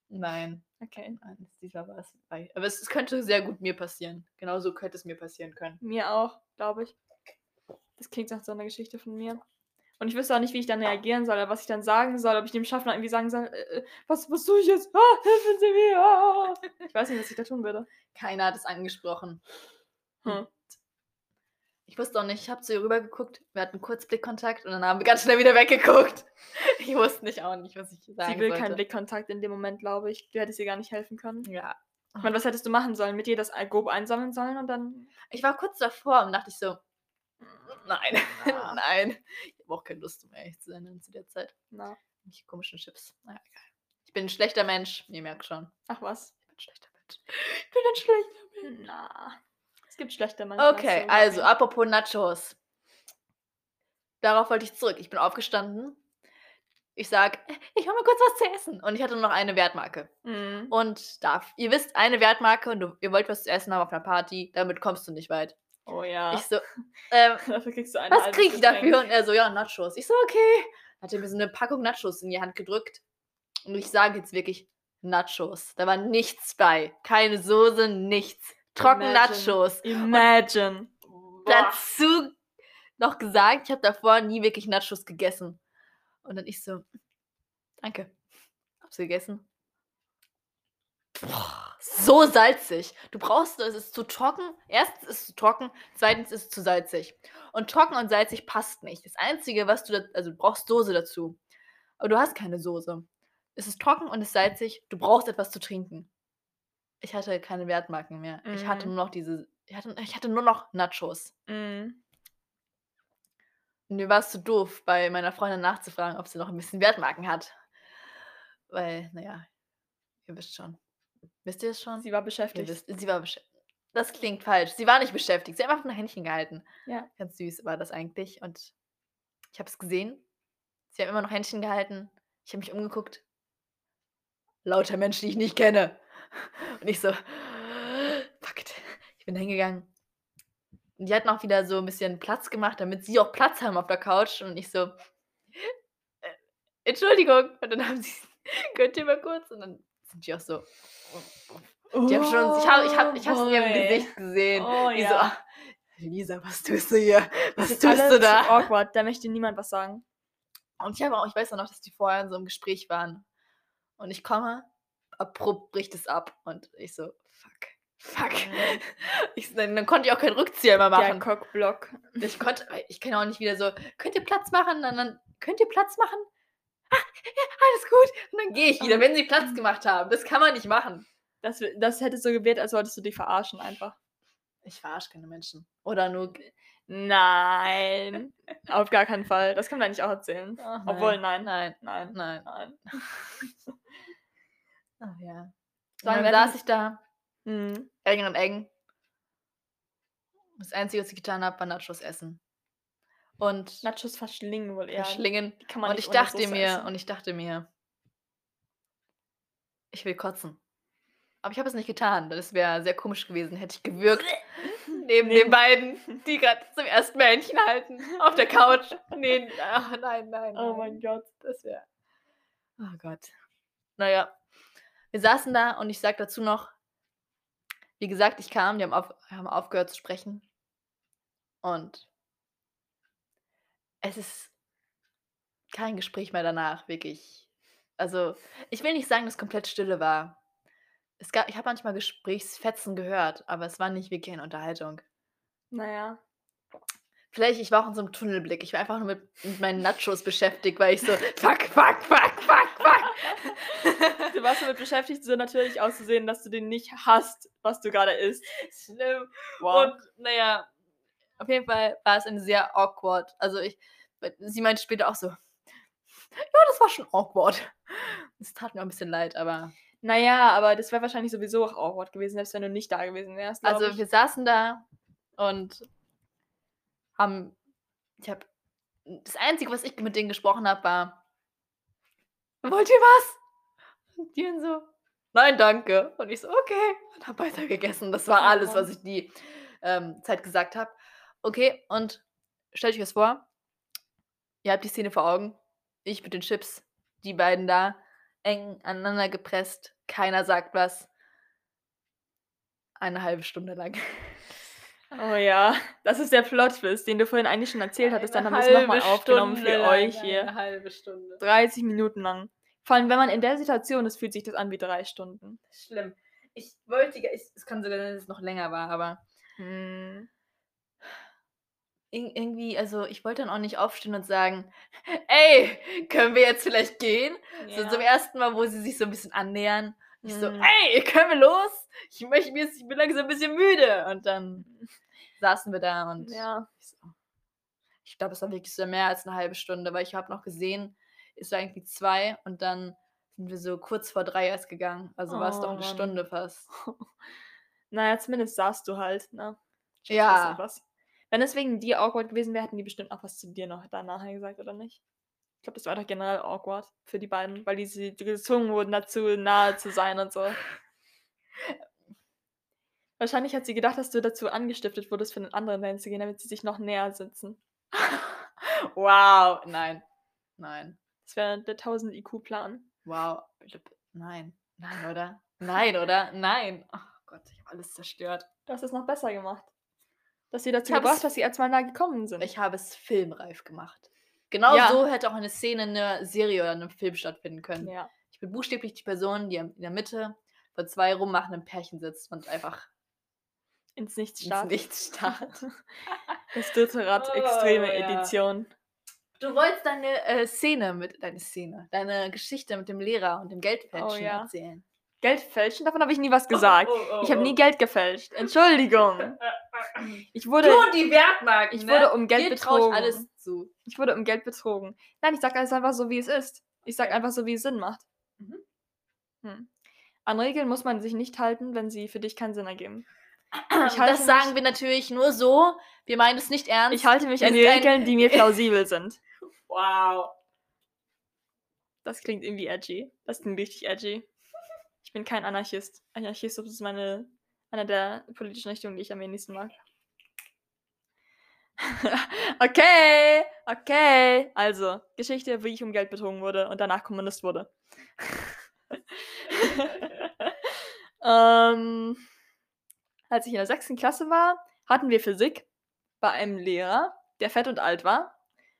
Nein. Okay. Nein, diesmal war es. Aber es, es könnte sehr gut mir passieren. Genauso könnte es mir passieren können. Mir auch, glaube ich. Das klingt nach so einer Geschichte von mir. Und ich wüsste auch nicht, wie ich dann reagieren soll, oder was ich dann sagen soll, ob ich dem Schaffner irgendwie sagen soll, äh, äh, was, was tue ich jetzt? Ah, helfen Sie mir! Ah. Ich weiß nicht, was ich da tun würde. Keiner hat es angesprochen. Hm. Ich wusste auch nicht, ich habe zu ihr rübergeguckt, wir hatten kurz Blickkontakt und dann haben wir ganz schnell wieder weggeguckt. [LAUGHS] Ich wusste nicht auch nicht, was ich sagen Sie will sollte. keinen Blickkontakt in dem Moment, glaube ich. Du hättest ihr gar nicht helfen können. Ja. Ich meine, was hättest du machen sollen? Mit ihr das grob einsammeln sollen und dann. Ich war kurz davor und dachte ich so, nein, [LAUGHS] Na. nein. Ich habe auch keine Lust, um ehrlich zu sein zu der Zeit. Na. Ich komischen Chips. Naja, egal. Ich bin ein schlechter Mensch. Ihr merkt schon. Ach was. Ich bin ein schlechter Mensch. [LAUGHS] Ich bin ein schlechter Mensch. Na. Es gibt schlechte als Okay, also apropos Nachos. Darauf wollte ich zurück. Ich bin aufgestanden. Ich sag: „Ich hole mir kurz was zu essen.“ Und ich hatte nur noch eine Wertmarke. Mhm. Und darf ihr wisst, eine Wertmarke und du ihr wollt was zu essen haben auf 'ner Party, damit kommst du nicht weit. Oh ja. Ich so, [LAUGHS] ähm, Dafür kriegst du ein „Was kriege ich dafür?“ Getränk. Und er so: „Ja, Nachos.“ Ich so: „Okay.“ Hat er mir so 'ne Packung Nachos in die Hand gedrückt. Und ich sage jetzt wirklich Nachos. Da war nichts bei. Keine Soße, nichts. Trocken. Nachos. Imagine. Boah. Dazu noch gesagt, ich habe davor nie wirklich Nachos gegessen. Und dann ich so: „Danke.“ Habe sie gegessen. Boah, so salzig. Du brauchst es ist zu trocken. Erstens ist es zu trocken, zweitens ist es zu salzig. Und trocken und salzig passt nicht. Das Einzige, was du da also, du brauchst Soße dazu. Aber du hast keine Soße. Es ist trocken und ist salzig. Du brauchst etwas zu trinken. Ich hatte keine Wertmarken mehr. Ich hatte Mhm. nur noch diese ich hatte ich hatte nur noch Nachos. Mhm. Und mir war es zu doof, bei meiner Freundin nachzufragen, ob sie noch 'n bisschen Wertmarken hat. Weil, na ja, ihr wisst schon. Wisst ihr es schon? Sie war beschäftigt. wisst sie war beschä das klingt falsch. Sie war nicht beschäftigt. Sie hat einfach nur Händchen gehalten. Ja. Ganz süß war das eigentlich und ich habe es gesehen. Sie haben immer noch Händchen gehalten. Ich habe mich umgeguckt. Lauter Menschen, die ich nicht kenne. [LAUGHS] Und ich so: „Fuck it.“ Ich bin hingegangen. Und die hatten auch wieder so 'n bisschen Platz gemacht, damit sie auch Platz haben auf der Couch. Und ich so: „Äh, Entschuldigung.“ Und dann haben sie: [LAUGHS] „Könnt ihr mal kurz?“ Und dann sind die auch so die haben schon ich habe ich habe ich in ihrem Oh. Gesicht gesehen. Oh, die so: ja. „Ah, Lisa, was tust du hier? Das Was ist tust du da?“ awkward. Da möchte niemand was sagen. Und ich habe auch ich weiß auch noch, dass die vorher in so 'nem Gespräch waren. Und ich komme, abrupt bricht es ab und ich so: „Fuck, fuck.“ Mhm. [LAUGHS] Ich dann dann konnte ich auch keinen Rückzieher mehr Der machen. Cockblock. Ich konnte ich kann auch nicht wieder so: „Könnt ihr Platz machen?“ Und dann: „Könnt ihr Platz machen?“ „Ah, ja, alles gut.“ Und dann gehe ich wieder, wenn sie Platz [LAUGHS] gemacht haben. Das kann man nicht machen. Das das hätte so gewirkt, als wolltest du die verarschen einfach. Ich verarsche keine Menschen. Oder nur Nein, [LAUGHS] auf gar keinen Fall. Das können wir eigentlich auch erzählen. Ach Obwohl, nein, nein. nein, Nein, nein. Ach ja. Und Sollen dann saß ich da, Mhm. eng an eng. Das Einzige, was ich getan habe, war Nachos essen. Und Nachos verschlingen wohl eher. verschlingen. Kann man Und ich dachte Soße mir essen. und ich dachte mir ich will kotzen. Aber ich habe es nicht getan. Das wäre sehr komisch gewesen, hätte ich gewürgt [LAUGHS] neben den Neben- beiden, die grad zum ersten Mal Händchen halten auf der Couch. Ne, ach nein, nein, Oh nein. mein Gott. Das wäre oh Gott. Na ja, wir saßen da und ich sage dazu noch wie gesagt, ich kam, die haben auf haben aufgehört zu sprechen. Und es ist kein Gespräch mehr danach, wirklich. Also, ich will nicht sagen, dass komplett Stille war. Es ga ich habe manchmal Gesprächsfetzen gehört, aber es war nicht wirklich eine Unterhaltung. Na ja. Vielleicht ich war auch in so 'nem Tunnelblick. Ich war einfach nur mit mit meinen Nachos beschäftigt, weil ich so: „Fuck, fuck, fuck, fuck, fuck.“ Du warst damit beschäftigt, so natürlich auszusehen, dass du den nicht hasst, was du grade isst. Schlimm. Wow. Und na ja, auf jeden Fall war es eine sehr awkward. Also, ich sie meinte später auch so: „Ja, das war schon awkward.“ Es tat mir auch 'n bisschen leid, aber Na ja, aber das wäre wahrscheinlich sowieso auch awkward gewesen, selbst wenn du nicht da gewesen wärst, also, ich. wir saßen da und haben ich habe das Einzige, was ich mit denen gesprochen habe, war: „Wollt ihr was?“ Und die so: „Nein, danke.“ Und ich so: „Okay.“ Und habe weiter gegessen. Das war Oh alles, was ich die, ähm, Zeit gesagt habe. Okay, und stellt euch das vor ihr habt die Szene vor Augen. Ich mit den Chips, die beiden da, eng aneinander gepresst, keiner sagt was. Eine halbe Stunde lang. [LAUGHS] Oh ja, das ist der Plot-Twist, den du vorhin eigentlich schon erzählt hattest. Dann haben Eine wir's noch mal halbe aufgenommen für lang, euch hier. Eine halbe Stunde. 30 Minuten lang. Vor allem, wenn man in der Situation ist, fühlt sich das an wie 3 Stunden. Schlimm. Ich wollte ich es kann sogar sein, dass es noch länger war, aber Mhm. ir irgendwie also, ich wollte dann auch nicht aufstehen und sagen: „Ey, können wir jetzt vielleicht gehen?“ So zum Ja. ersten Mal, wo sie sich so 'n bisschen annähern. Ich so. „Ey, [LAUGHS] können wir los? Ich möchte mir ich bin langsam 'n bisschen müde.“ Und dann saßen wir da und Ja. ich so ich glaube, es war wirklich so mehr als 'ne halbe Stunde, weil ich habe noch gesehen, es war irgendwie 2 und dann sind wir so kurz vor 3 erst gegangen. Also, war's doch Oh 'ne Mann. Stunde fast. [LAUGHS] Na ja, zumindest saßt du halt, ne? Schon Ja. Wenn es wegen dir awkward gewesen wäre, hätten die bestimmt auch was zu dir noch da nachher gesagt, oder nicht? Glaube, das war doch generell awkward für die beiden, weil die, sie gezwungen wurden, dazu nahe zu sein und so. Wahrscheinlich hat sie gedacht, dass du dazu angestiftet wurdest, für den anderen dahin zu gehen, damit sie sich noch näher sitzen. [LAUGHS] wow, nein. Nein. Das wäre der 1000 IQ-Plan. Wow. Nein. Nein, oder? Nein, oder? Nein. Oh Gott, ich habe alles zerstört. Du hast es noch besser gemacht. Dass sie dazu Ich gebracht, dass sie als mal nah gekommen sind. Ich habe es filmreif gemacht. Genau Ja. so hätte auch eine Szene in einer Serie oder einem Film stattfinden können. ja. Ich bin buchstäblich die Person, die in der Mitte von zwei rummachenden Pärchen sitzt und einfach Ins Nichts ins startet. Nichts starrt. [LAUGHS] Das dritte Rad, Oh, extreme ja. Edition. Du wolltest deine äh, Szene mit, deine Szene, deine Geschichte mit dem Lehrer und dem Geldfälschen Oh, ja. erzählen. Geld fälschen? Davon habe ich nie was gesagt. Oh, oh, Ich habe oh. nie Geld gefälscht. Entschuldigung. [LAUGHS] Ich wurde, Du und die Wertmarken, ich ne? wurde um Geld trau ich betrogen. alles zu. Ich wurde um Geld betrogen. Nein, ich sage alles einfach so, wie es ist. Ich sage einfach so, wie es Sinn macht. Mhm. Hm. An Regeln muss man sich nicht halten, wenn sie für dich keinen Sinn ergeben. [CLEARS THROAT] Ich halte das sagen mich- wir natürlich nur so. Wir meinen es nicht ernst. Ich halte mich an die Regeln, die mir [LAUGHS] plausibel sind. Wow. Das klingt irgendwie edgy. Das klingt richtig edgy. Ich bin kein Anarchist. Anarchismus ist meine, eine der politischen Richtungen, die ich am wenigsten mag. [LAUGHS] okay, okay. Also, Geschichte, wie ich um Geld betrogen wurde und danach Kommunist wurde. [LAUGHS] ähm, als ich in der sechsten Klasse war, hatten wir Physik bei einem Lehrer, der fett und alt war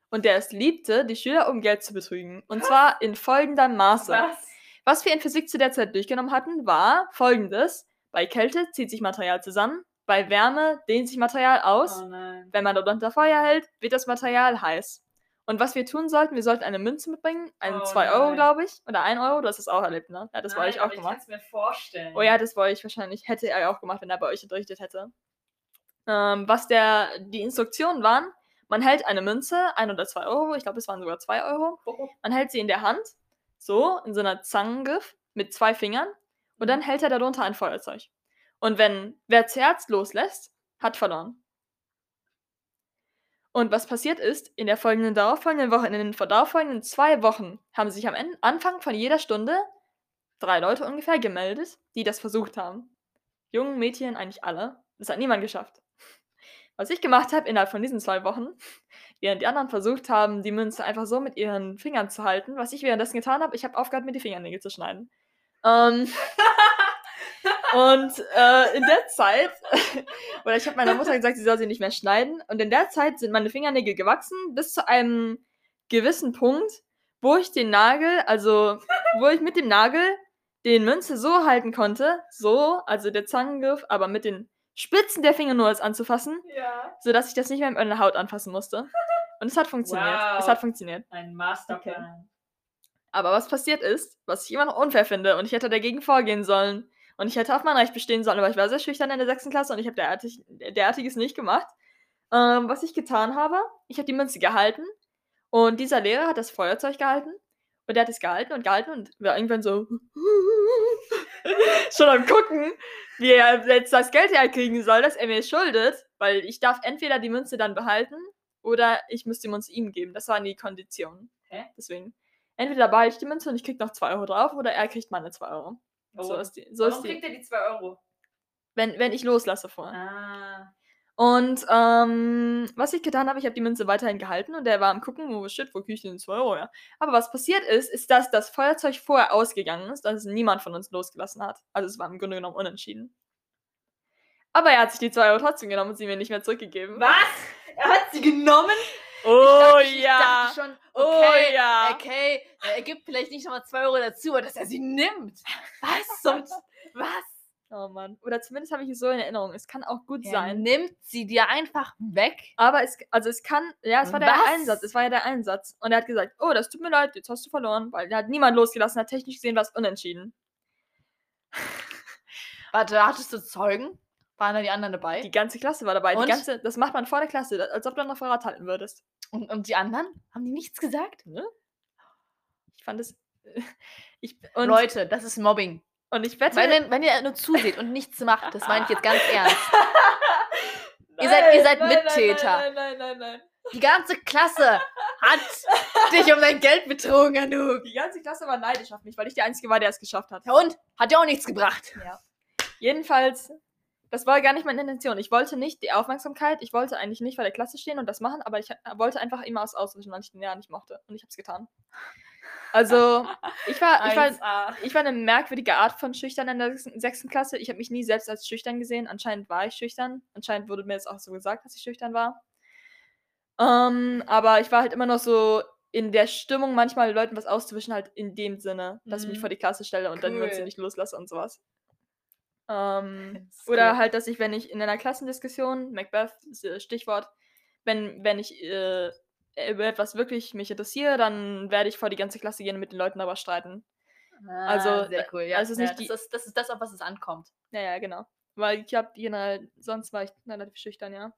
und der es liebte, die Schüler um Geld zu betrügen. Und zwar in folgendem Maße. Was? Was wir in Physik zu der Zeit durchgenommen hatten, war folgendes. Bei Kälte zieht sich Material zusammen, bei Wärme dehnt sich Material aus. Oh. Wenn man dort unter Feuer hält, wird das Material heiß. Und was wir tun sollten, wir sollten eine Münze mitbringen, einen Oh 2 Euro, glaube ich, oder 1 Euro, du hast es auch erlebt, ne? Ja, das wollte ich auch Ich gemacht. kann es mir vorstellen. Oh ja, das wollte ich wahrscheinlich, hätte er auch gemacht, wenn er bei euch unterrichtet hätte. Ähm, was der, die Instruktionen waren, man hält eine Münze, 1 oder 2 Euro, ich glaube, es waren sogar 2 Euro, Oh, man hält sie in der Hand, so, in so einer Zangengriff, mit zwei Fingern, und dann hält er darunter ein Feuerzeug. Und wenn wer zuerst loslässt, hat verloren. Und was passiert ist, in der folgenden darauffolgenden Woche, in den darauffolgenden zwei Wochen, haben sich am Anfang von jeder Stunde drei Leute ungefähr gemeldet, die das versucht haben. Jungen, Mädchen, eigentlich alle. Das hat niemand geschafft. Was ich gemacht habe innerhalb von diesen zwei Wochen, [LAUGHS] während die anderen versucht haben, die Münze einfach so mit ihren Fingern zu halten, was ich währenddessen getan habe, ich habe aufgehört, mir die Fingernägel zu schneiden. Ähm, [LAUGHS] und äh, in der Zeit, [LAUGHS] oder ich habe meiner Mutter gesagt, sie soll sie nicht mehr schneiden. Und in der Zeit sind meine Fingernägel gewachsen bis zu einem gewissen Punkt, wo ich den Nagel, also wo ich mit dem Nagel den Münze so halten konnte, so, also der Zangengriff, aber mit den Spitzen der Finger nur als anzufassen, Ja. sodass ich das nicht mehr mit meiner Haut anfassen musste. Und es hat funktioniert. Es Wow. hat funktioniert. Ein Masterplan. Aber was passiert ist, was ich immer noch unfair finde, und ich hätte dagegen vorgehen sollen, und ich hätte auf mein Recht bestehen sollen, aber ich war sehr schüchtern in der sechsten Klasse und ich habe derartig, derartiges nicht gemacht. Ähm, was ich getan habe, ich habe die Münze gehalten und dieser Lehrer hat das Feuerzeug gehalten und er hat es gehalten und gehalten und war irgendwann so [LAUGHS] schon am gucken, wie er jetzt das Geld herkriegen soll, das er mir schuldet, weil ich darf entweder die Münze dann behalten oder ich muss die Münze ihm geben. Das waren die Konditionen. Hä? Deswegen. Entweder behalte ich die Münze und ich krieg noch 2 Euro drauf oder er kriegt meine 2 Euro. So Oh. ist die. So Warum ist die. kriegt er die 2 Euro? Wenn, wenn ich loslasse vorher. Ah. Und ähm, was ich getan habe, ich habe die Münze weiterhin gehalten und er war am gucken, oh shit, wo kriege ich denn 2 Euro her? Aber was passiert ist, ist, dass das Feuerzeug vorher ausgegangen ist, dass es niemand von uns losgelassen hat. Also es war im Grunde genommen unentschieden. Aber er hat sich die 2 Euro trotzdem genommen und sie mir nicht mehr zurückgegeben. Was? Er hat sie genommen? Oh ich dachte, ich ja! dachte schon, Oh okay, ja. okay, er gibt vielleicht nicht nochmal 2 Euro dazu, aber dass er sie nimmt. Was? zum- [LAUGHS] was? Oh Mann. Oder zumindest habe ich es so in Erinnerung. Es kann auch gut Er sein. nimmt sie dir einfach weg. Aber es, also es kann, ja, es war der Was? Einsatz, es war ja der Einsatz. Und er hat gesagt, oh, das tut mir leid, jetzt hast du verloren, weil er hat niemand losgelassen, hat technisch gesehen was unentschieden. Warte, hattest du Zeugen? Waren da die anderen dabei? Die ganze Klasse war dabei. Und? Die ganze, das macht man vor der Klasse, als ob du noch Verrat halten würdest. und, und die anderen? Haben die nichts gesagt? Ich fand es. [LAUGHS] Ich, und, Leute, das ist Mobbing. und ich wette. Wenn, wenn ihr nur zuseht und nichts macht, das meine ich jetzt ganz ernst. [LAUGHS] [LAUGHS] ihr seid- ihr seid nein, Mittäter. Nein, nein, nein, nein, nein. Die ganze Klasse Hat dich um dein Geld betrogen, Anouk. Die ganze Klasse war neidisch auf mich, weil ich der Einzige war, der es geschafft hat. Ja und? Hat ja auch nichts gebracht. Ja. Jedenfalls, das war gar nicht meine Intention. Ich wollte nicht die Aufmerksamkeit, ich wollte eigentlich nicht vor der Klasse stehen und das machen, aber ich wollte einfach immer aus auswischen, weil ich den Lehrer nicht mochte. Und ich habe es getan. Also, [LAUGHS] ich war, ich war, 1A. ich war eine merkwürdige Art von schüchtern in der sechsten- Klasse. Ich habe mich nie selbst als schüchtern gesehen. Anscheinend war ich schüchtern. Anscheinend wurde mir jetzt auch so gesagt, dass ich schüchtern war. Ähm, aber ich war halt immer noch so in der Stimmung, manchmal Leuten was auszuwischen, halt in dem Sinne, dass ich mich Mhm. vor die Klasse stelle und dann wird sie Cool. nicht loslasse und sowas. Ähm, [LAUGHS] oder cool. halt, dass ich, wenn ich in einer Klassendiskussion, Macbeth, ist, Stichwort, wenn, wenn ich äh, über etwas wirklich mich interessiere, dann werde ich vor die ganze Klasse gehen und mit den Leuten darüber streiten. Also, Ah, sehr äh, cool. Ja, also es ist ja, nicht die- das, ist, das ist das, auf was es ankommt. Ja, ja, genau. Weil ich habe generell, sonst war ich relativ schüchtern, ja.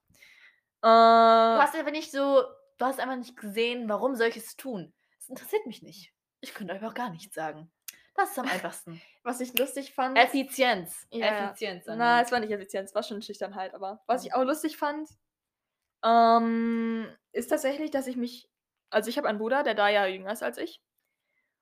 Du Äh, hast einfach nicht so, du hast einfach nicht gesehen, warum solches tun. Das interessiert mich nicht. Ich könnte euch auch gar nichts sagen. Das ist am einfachsten. was ich lustig fand. Effizienz. Ja. Effizienz. Na, es war nicht effizient, es war schon Schüchternheit, aber was ich auch lustig fand, ähm, ist tatsächlich, dass ich mich, also ich habe einen Bruder, der drei Jahre jünger ist als ich.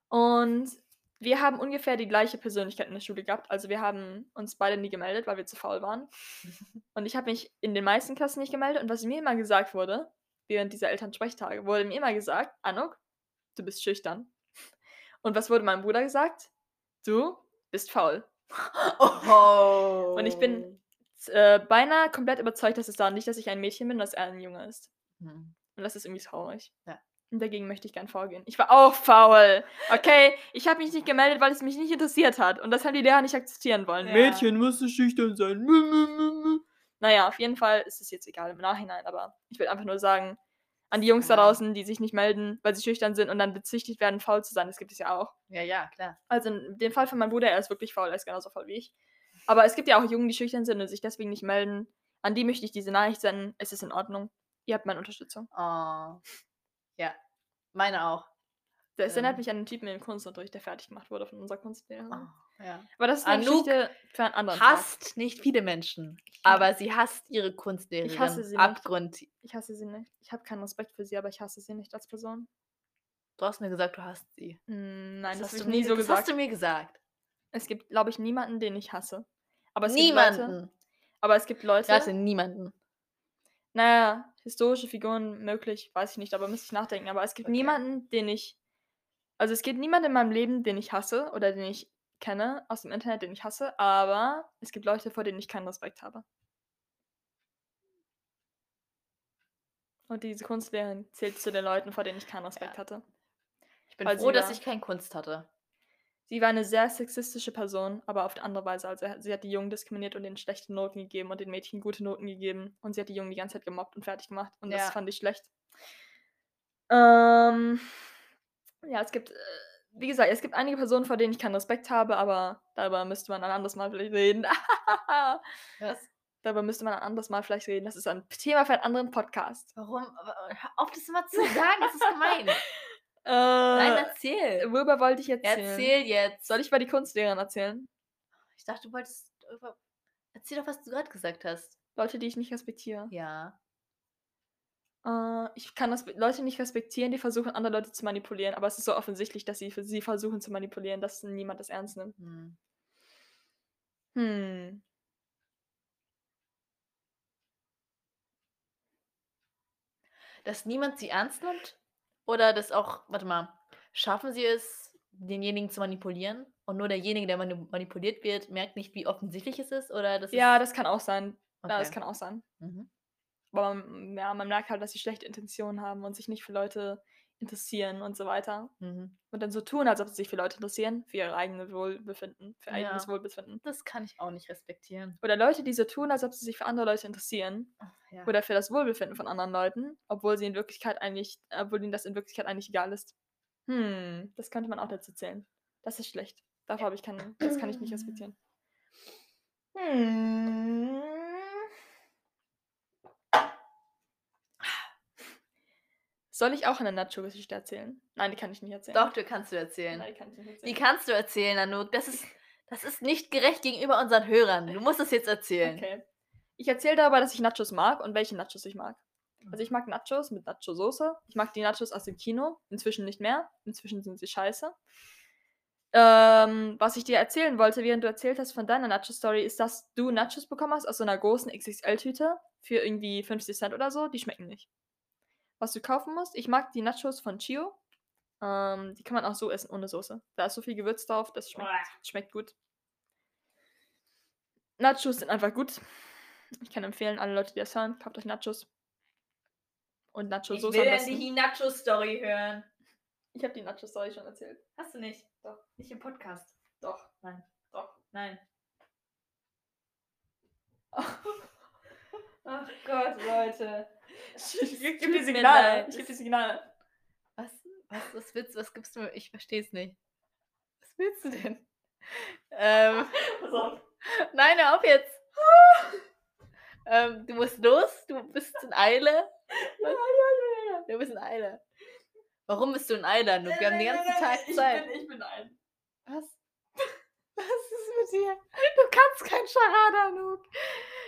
Und wir haben ungefähr die gleiche Persönlichkeit in der Schule gehabt. Also wir haben uns beide nie gemeldet, weil wir zu faul waren. [LAUGHS] Und ich habe mich in den meisten Klassen nicht gemeldet. Und was mir immer gesagt wurde, während dieser Elternsprechtage, wurde mir immer gesagt, Anuk, du bist schüchtern. Und was wurde meinem Bruder gesagt? Du bist faul. Oh. Und ich bin äh, beinahe komplett überzeugt, dass es daran liegt, dass ich ein Mädchen bin, dass er ein Junge ist. Hm. Und das ist irgendwie traurig. Ja. Und dagegen möchte ich gern vorgehen. Ich war auch faul. Okay, ich habe mich nicht gemeldet, weil es mich nicht interessiert hat. Und das haben die Lehrer nicht akzeptieren wollen. Ja. Mädchen, musst du schüchtern sein. Naja, auf jeden Fall ist es jetzt egal im Nachhinein, aber ich will einfach nur sagen, an die Jungs da Ja. draußen, die sich nicht melden, weil sie schüchtern sind und dann bezichtigt werden, faul zu sein, das gibt es ja auch. Ja, ja, klar. Also in dem Fall von meinem Bruder, er ist wirklich faul, er ist genauso faul wie ich. Aber es gibt ja auch Jungen, die schüchtern sind und sich deswegen nicht melden. An die möchte ich diese Nachricht senden. Es ist in Ordnung. Ihr habt meine Unterstützung. Oh. Ja. Meine auch. Das erinnert Ähm. mich an einen Typen im Kunstunterricht, der fertig gemacht wurde von unserer Kunstlehrerin. Oh, ja. Aber das ist eine Anouk Geschichte für einen anderen Tag. Hasst nicht viele Menschen, aber sie hasst ihre Kunstlehrerin. hasse sie nicht. Abgrund. Ich hasse sie nicht. Ich habe keinen Respekt für sie, aber ich hasse sie nicht als Person. Du hast mir gesagt, du hasst sie. Hm, nein, das, hast habe du ich nie so das gesagt. hast du mir gesagt. Es gibt, glaube ich, niemanden, den ich hasse. Aber es Gibt Leute, Niemanden. aber es gibt Leute. Warte, niemanden. Naja, historische Figuren möglich, weiß ich nicht, aber müsste ich nachdenken. Aber es gibt Okay. niemanden, den ich. Also es gibt niemanden in meinem Leben, den ich hasse oder den ich kenne aus dem Internet, den ich hasse, aber es gibt Leute, vor denen ich keinen Respekt habe. Und diese Kunstlehrerin zählt zu den Leuten, vor denen ich keinen Respekt Ja. hatte. Ich bin Weil froh, sie dass war- ich keine Kunst hatte. Sie war eine sehr sexistische Person, aber auf andere Weise. Also sie hat die Jungen diskriminiert und ihnen schlechte Noten gegeben und den Mädchen gute Noten gegeben. Und sie hat die Jungen die ganze Zeit gemobbt und fertig gemacht. Und das Ja. fand ich schlecht. Ähm, ja, es gibt, äh, wie gesagt, es gibt einige Personen, vor denen ich keinen Respekt habe, aber darüber müsste man ein anderes Mal vielleicht reden. [LAUGHS] Was? darüber müsste man ein anderes Mal vielleicht reden. Das ist ein Thema für einen anderen Podcast. Warum? Hör auf, das immer zu sagen, das ist gemein. [LAUGHS] Äh, Nein, erzähl. worüber wollte ich erzählen? Erzähl jetzt. Soll ich über die Kunstlehrerin erzählen? Ich dachte, du wolltest. Erzähl doch, was du gerade gesagt hast. Leute, die ich nicht respektiere. Ja. Äh, ich kann das Leute nicht respektieren, die versuchen, andere Leute zu manipulieren, aber es ist so offensichtlich, dass sie, sie versuchen zu manipulieren, dass niemand das ernst nimmt. Hm. Hm. Dass niemand sie ernst nimmt? Oder dass auch, warte mal, schaffen sie es, denjenigen zu manipulieren? Und nur derjenige, der mani manipuliert wird, merkt nicht, wie offensichtlich es ist? Oder das Ja, ist. das kann auch sein. Ja, das Okay. kann auch sein. Mhm. Aber man, ja, man merkt halt, dass sie schlechte Intentionen haben und sich nicht für Leute interessieren und so weiter. Mhm. Und dann so tun, als ob sie sich für Leute interessieren, für ihr eigenes Wohlbefinden, für eigenes Ja. Wohlbefinden. Das kann ich auch nicht respektieren. Oder Leute, die so tun, als ob sie sich für andere Leute interessieren Ach, ja. oder für das Wohlbefinden von anderen Leuten, obwohl sie in Wirklichkeit eigentlich, obwohl ihnen das in Wirklichkeit eigentlich egal ist. Hm, das könnte man auch dazu zählen. Das ist schlecht. Dafür habe ich keine, das kann ich nicht respektieren. [CLEARS THROAT] Hm. Soll ich auch eine Nacho-Geschichte erzählen? Nein, die kann ich nicht erzählen. Doch, du kannst du erzählen. Nein, die kann ich nicht Die erzählen. kannst du erzählen, Anouk. Das ist, [LAUGHS] das ist nicht gerecht gegenüber unseren Hörern. Du musst es jetzt erzählen. Okay. Ich erzähle dabei, dass ich Nachos mag und welche Nachos ich mag. Also ich mag Nachos mit Nacho-Soße. Ich mag die Nachos aus dem Kino. Inzwischen nicht mehr. Inzwischen sind sie scheiße. Ähm, was ich dir erzählen wollte, während du erzählt hast von deiner Nacho-Story, ist, dass du Nachos bekommen hast aus so einer großen XXL-Tüte für irgendwie 50 Cent oder so. Die schmecken nicht. Was du kaufen musst, ich mag die Nachos von Chio. Ähm, die kann man auch so essen, ohne Soße. Da ist so viel Gewürz drauf, das schmeckt, schmeckt gut. Nachos sind einfach gut. Ich kann empfehlen, alle Leute, die das hören, kauft euch Nachos. Und Ich Nacho-Soße will am endlich besten. die Nacho-Story hören. Ich habe die Nacho-Story schon erzählt. Hast du nicht? Doch. Nicht im Podcast. Doch. Nein. Doch. Nein. [LAUGHS] Ach Gott, Leute. Ich gebe mir Signale. Ich gebe die Signale. Was? Was, was willst du? Was gibst du mir? Ich versteh's nicht. Was willst du denn? Ähm, Pass auf. nein, hör auf jetzt. ähm, du musst los. Du bist in Eile. Ja, ja, ja, ja. Du bist in Eile. Warum bist du in Eile? Du, wir haben den ganzen Tag ich Zeit. Bin, ich bin ein. Was? [LAUGHS] Was ist mit dir? Du kannst kein Charada, Luke.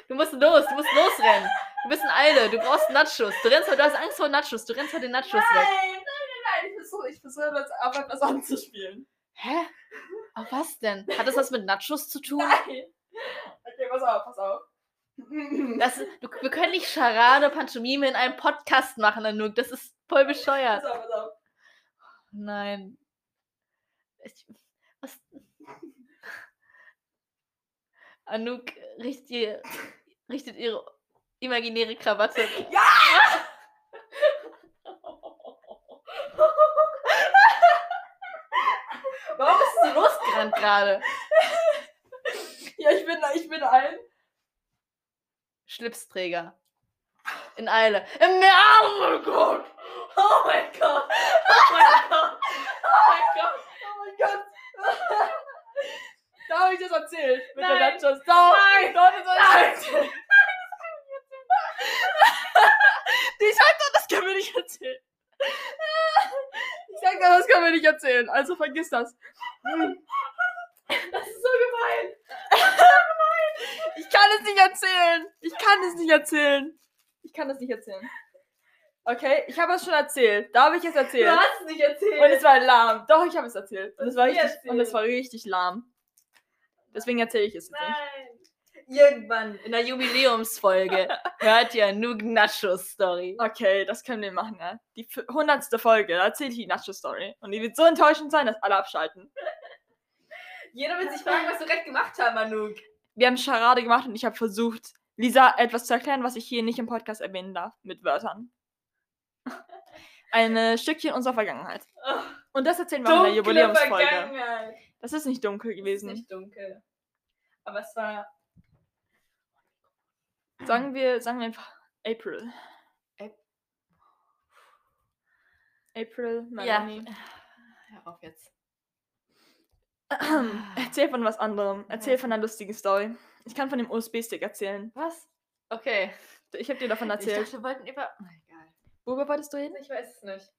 Du musst los, du musst losrennen. Du bist in Eile, du brauchst Nachos. Du rennst, du hast Angst vor Nachos. Du rennst vor den Nachos Nein, weg. nein, nein, nein. Ich versuche ich versuche das auf etwas anzuspielen. Hä? Auf was denn? Hat das was mit Nachos zu tun? Nein. Okay, pass auf, pass auf. Das, du, wir können nicht Charade, Pantomime in einem Podcast machen, Anouk. Das ist voll bescheuert. Pass auf, pass auf. Nein. Ich, was? [LAUGHS] Anouk richtet, ihr, richtet ihre imaginäre Krawatte. Ja! Warum ist sie losgerannt gerade? ja, ich bin, ich bin ein. Schlipsträger. In Eile. Im Meer. Oh mein Gott. Oh mein Gott! Oh mein Gott! Oh mein Gott! Oh mein Gott! Da habe ich das erzählt. Mit Nein. der Nachos. Doch! Nein. Doch, das habe ich erzählt. Ich sag doch, das können wir nicht erzählen. Ich sag doch, das können wir nicht erzählen. Also vergiss das. Das ist so gemein. Ich kann es nicht erzählen. Ich kann es nicht erzählen. Ich kann es nicht erzählen. Okay, ich habe es schon erzählt. Da habe ich es Du erzählt. hast es nicht erzählt. Und es war lahm. Doch, ich habe es erzählt. Und es war du richtig, und es war richtig lahm. Deswegen erzähle ich es jetzt nicht. Irgendwann in der Jubiläumsfolge hört ihr Nook Nachos Story. Okay, das können wir machen, ne? Die hundertste Folge, da erzähle ich die Nacho-Story. Und die wird so enttäuschend sein, dass alle abschalten. Jeder wird sich fragen, was wir gerade gemacht haben, Anouk. Wir haben Charade gemacht und ich habe versucht, Lisa etwas zu erklären, was ich hier nicht im Podcast erwähnen darf, mit Wörtern. Ein Stückchen unserer Vergangenheit. Und das erzählen wir auch in der Jubiläumsfolge. Das ist nicht dunkel Ist gewesen. nicht dunkel. Aber es war. Sagen wir, sagen wir einfach April. Ap- April, Ja. Melanie. [SIGHS] Hör auf jetzt. [CLEARS THROAT] Erzähl von was anderem. Erzähl von einer lustigen Story. Ich kann von dem USB-Stick erzählen. Was? Okay. Ich habe dir davon Ich erzählt. dachte, wir wollten über. Na, egal. Worüber wolltest du reden? Ich weiß es nicht.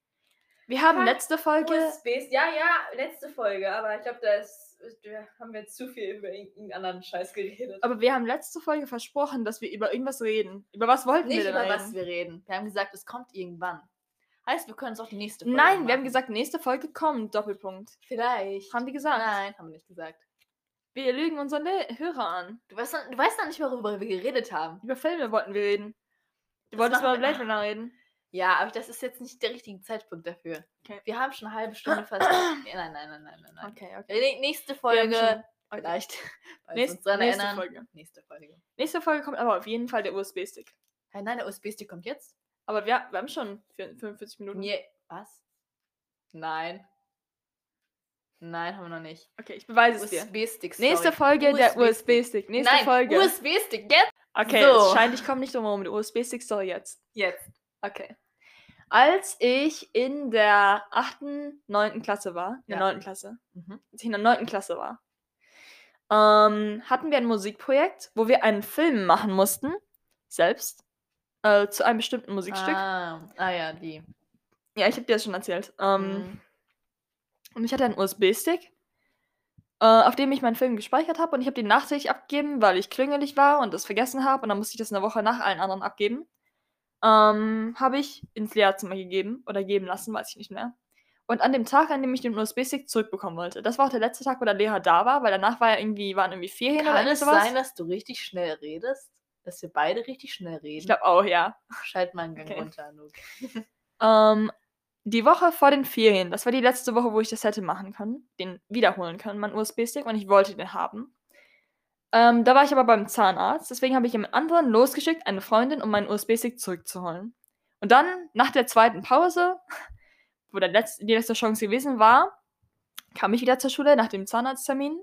Wir haben Fuck. letzte Folge. USBs. Ja, ja, letzte Folge, aber ich glaube, da ist, da haben wir zu viel über irgendeinen anderen Scheiß geredet. Aber wir haben letzte Folge versprochen, dass wir über irgendwas reden. Über was wollten nicht wir denn über reden? was wir reden. Wir haben gesagt, es kommt irgendwann. Heißt, wir können es auch die nächste Folge Nein, wir haben machen. gesagt, nächste Folge kommt. Doppelpunkt. Vielleicht. Haben die gesagt? Nein, haben wir nicht gesagt. Wir lügen unsere Le Hörer an. Du weißt, noch, du weißt noch nicht, worüber wir geredet haben. Über Filme wollten wir reden. Du Das wolltest machen über wir- Blade Runner reden. Ja, aber das ist jetzt nicht der richtige Zeitpunkt dafür. Okay. Wir haben schon eine halbe Stunde [CLEARS THROAT] fast. nein, nein, nein, nein, nein, nein. Okay, okay. Die nächste Wir Folge. schon- Vielleicht. Weil wir Nächste, nächste erinnern. Folge. Nächste Folge. Nächste Folge kommt aber auf jeden Fall der USB-Stick. Hey, nein, der USB-Stick kommt jetzt. Aber wir, wir haben schon vier- 45 Minuten. Nee. Was? Nein. Nein, haben wir noch nicht. Okay, ich beweise es dir. USB-Stick. Nächste Folge der USB-Stick. Nächste Nein, Folge. USB-Stick jetzt. okay, So. es scheint, ich komme nicht drum herum. Der USB-Stick-Story jetzt. Jetzt. Okay. Als ich in der 8., 9. Klasse war, in der Ja. 9. Klasse, Mhm. als ich in der 9. Klasse war, ähm, hatten wir ein Musikprojekt, wo wir einen Film machen mussten, selbst, äh, zu einem bestimmten Musikstück. Ah, ah ja, die. Ja, ich habe dir das schon erzählt. Ähm, Mhm. Und ich hatte einen USB-Stick, äh, auf dem ich meinen Film gespeichert habe und ich habe den nachträglich abgegeben, weil ich klüngelig war und das vergessen habe und dann musste ich das eine Woche nach allen anderen abgeben. Ähm, habe ich ins Lehrerzimmer gegeben oder geben lassen, weiß ich nicht mehr. Und an dem Tag, an dem ich den USB-Stick zurückbekommen wollte, das war auch der letzte Tag, wo der Lehrer da war, weil danach war ja irgendwie, waren irgendwie Ferien oder Kann es sowas. sein, dass du richtig schnell redest? Dass wir beide richtig schnell reden? Ich glaube auch, ja. Schalt mal einen Gang Okay. runter, Anouk. [LAUGHS] Ähm, die Woche vor den Ferien, das war die letzte Woche, wo ich das hätte machen können, den wiederholen können, meinen USB-Stick, und ich wollte den haben. Ähm, da war ich aber beim Zahnarzt, deswegen habe ich jemand anderen losgeschickt, eine Freundin, um meinen USB-Stick zurückzuholen. Und dann, nach der zweiten Pause, wo der letzte, die letzte Chance gewesen war, kam ich wieder zur Schule nach dem Zahnarzttermin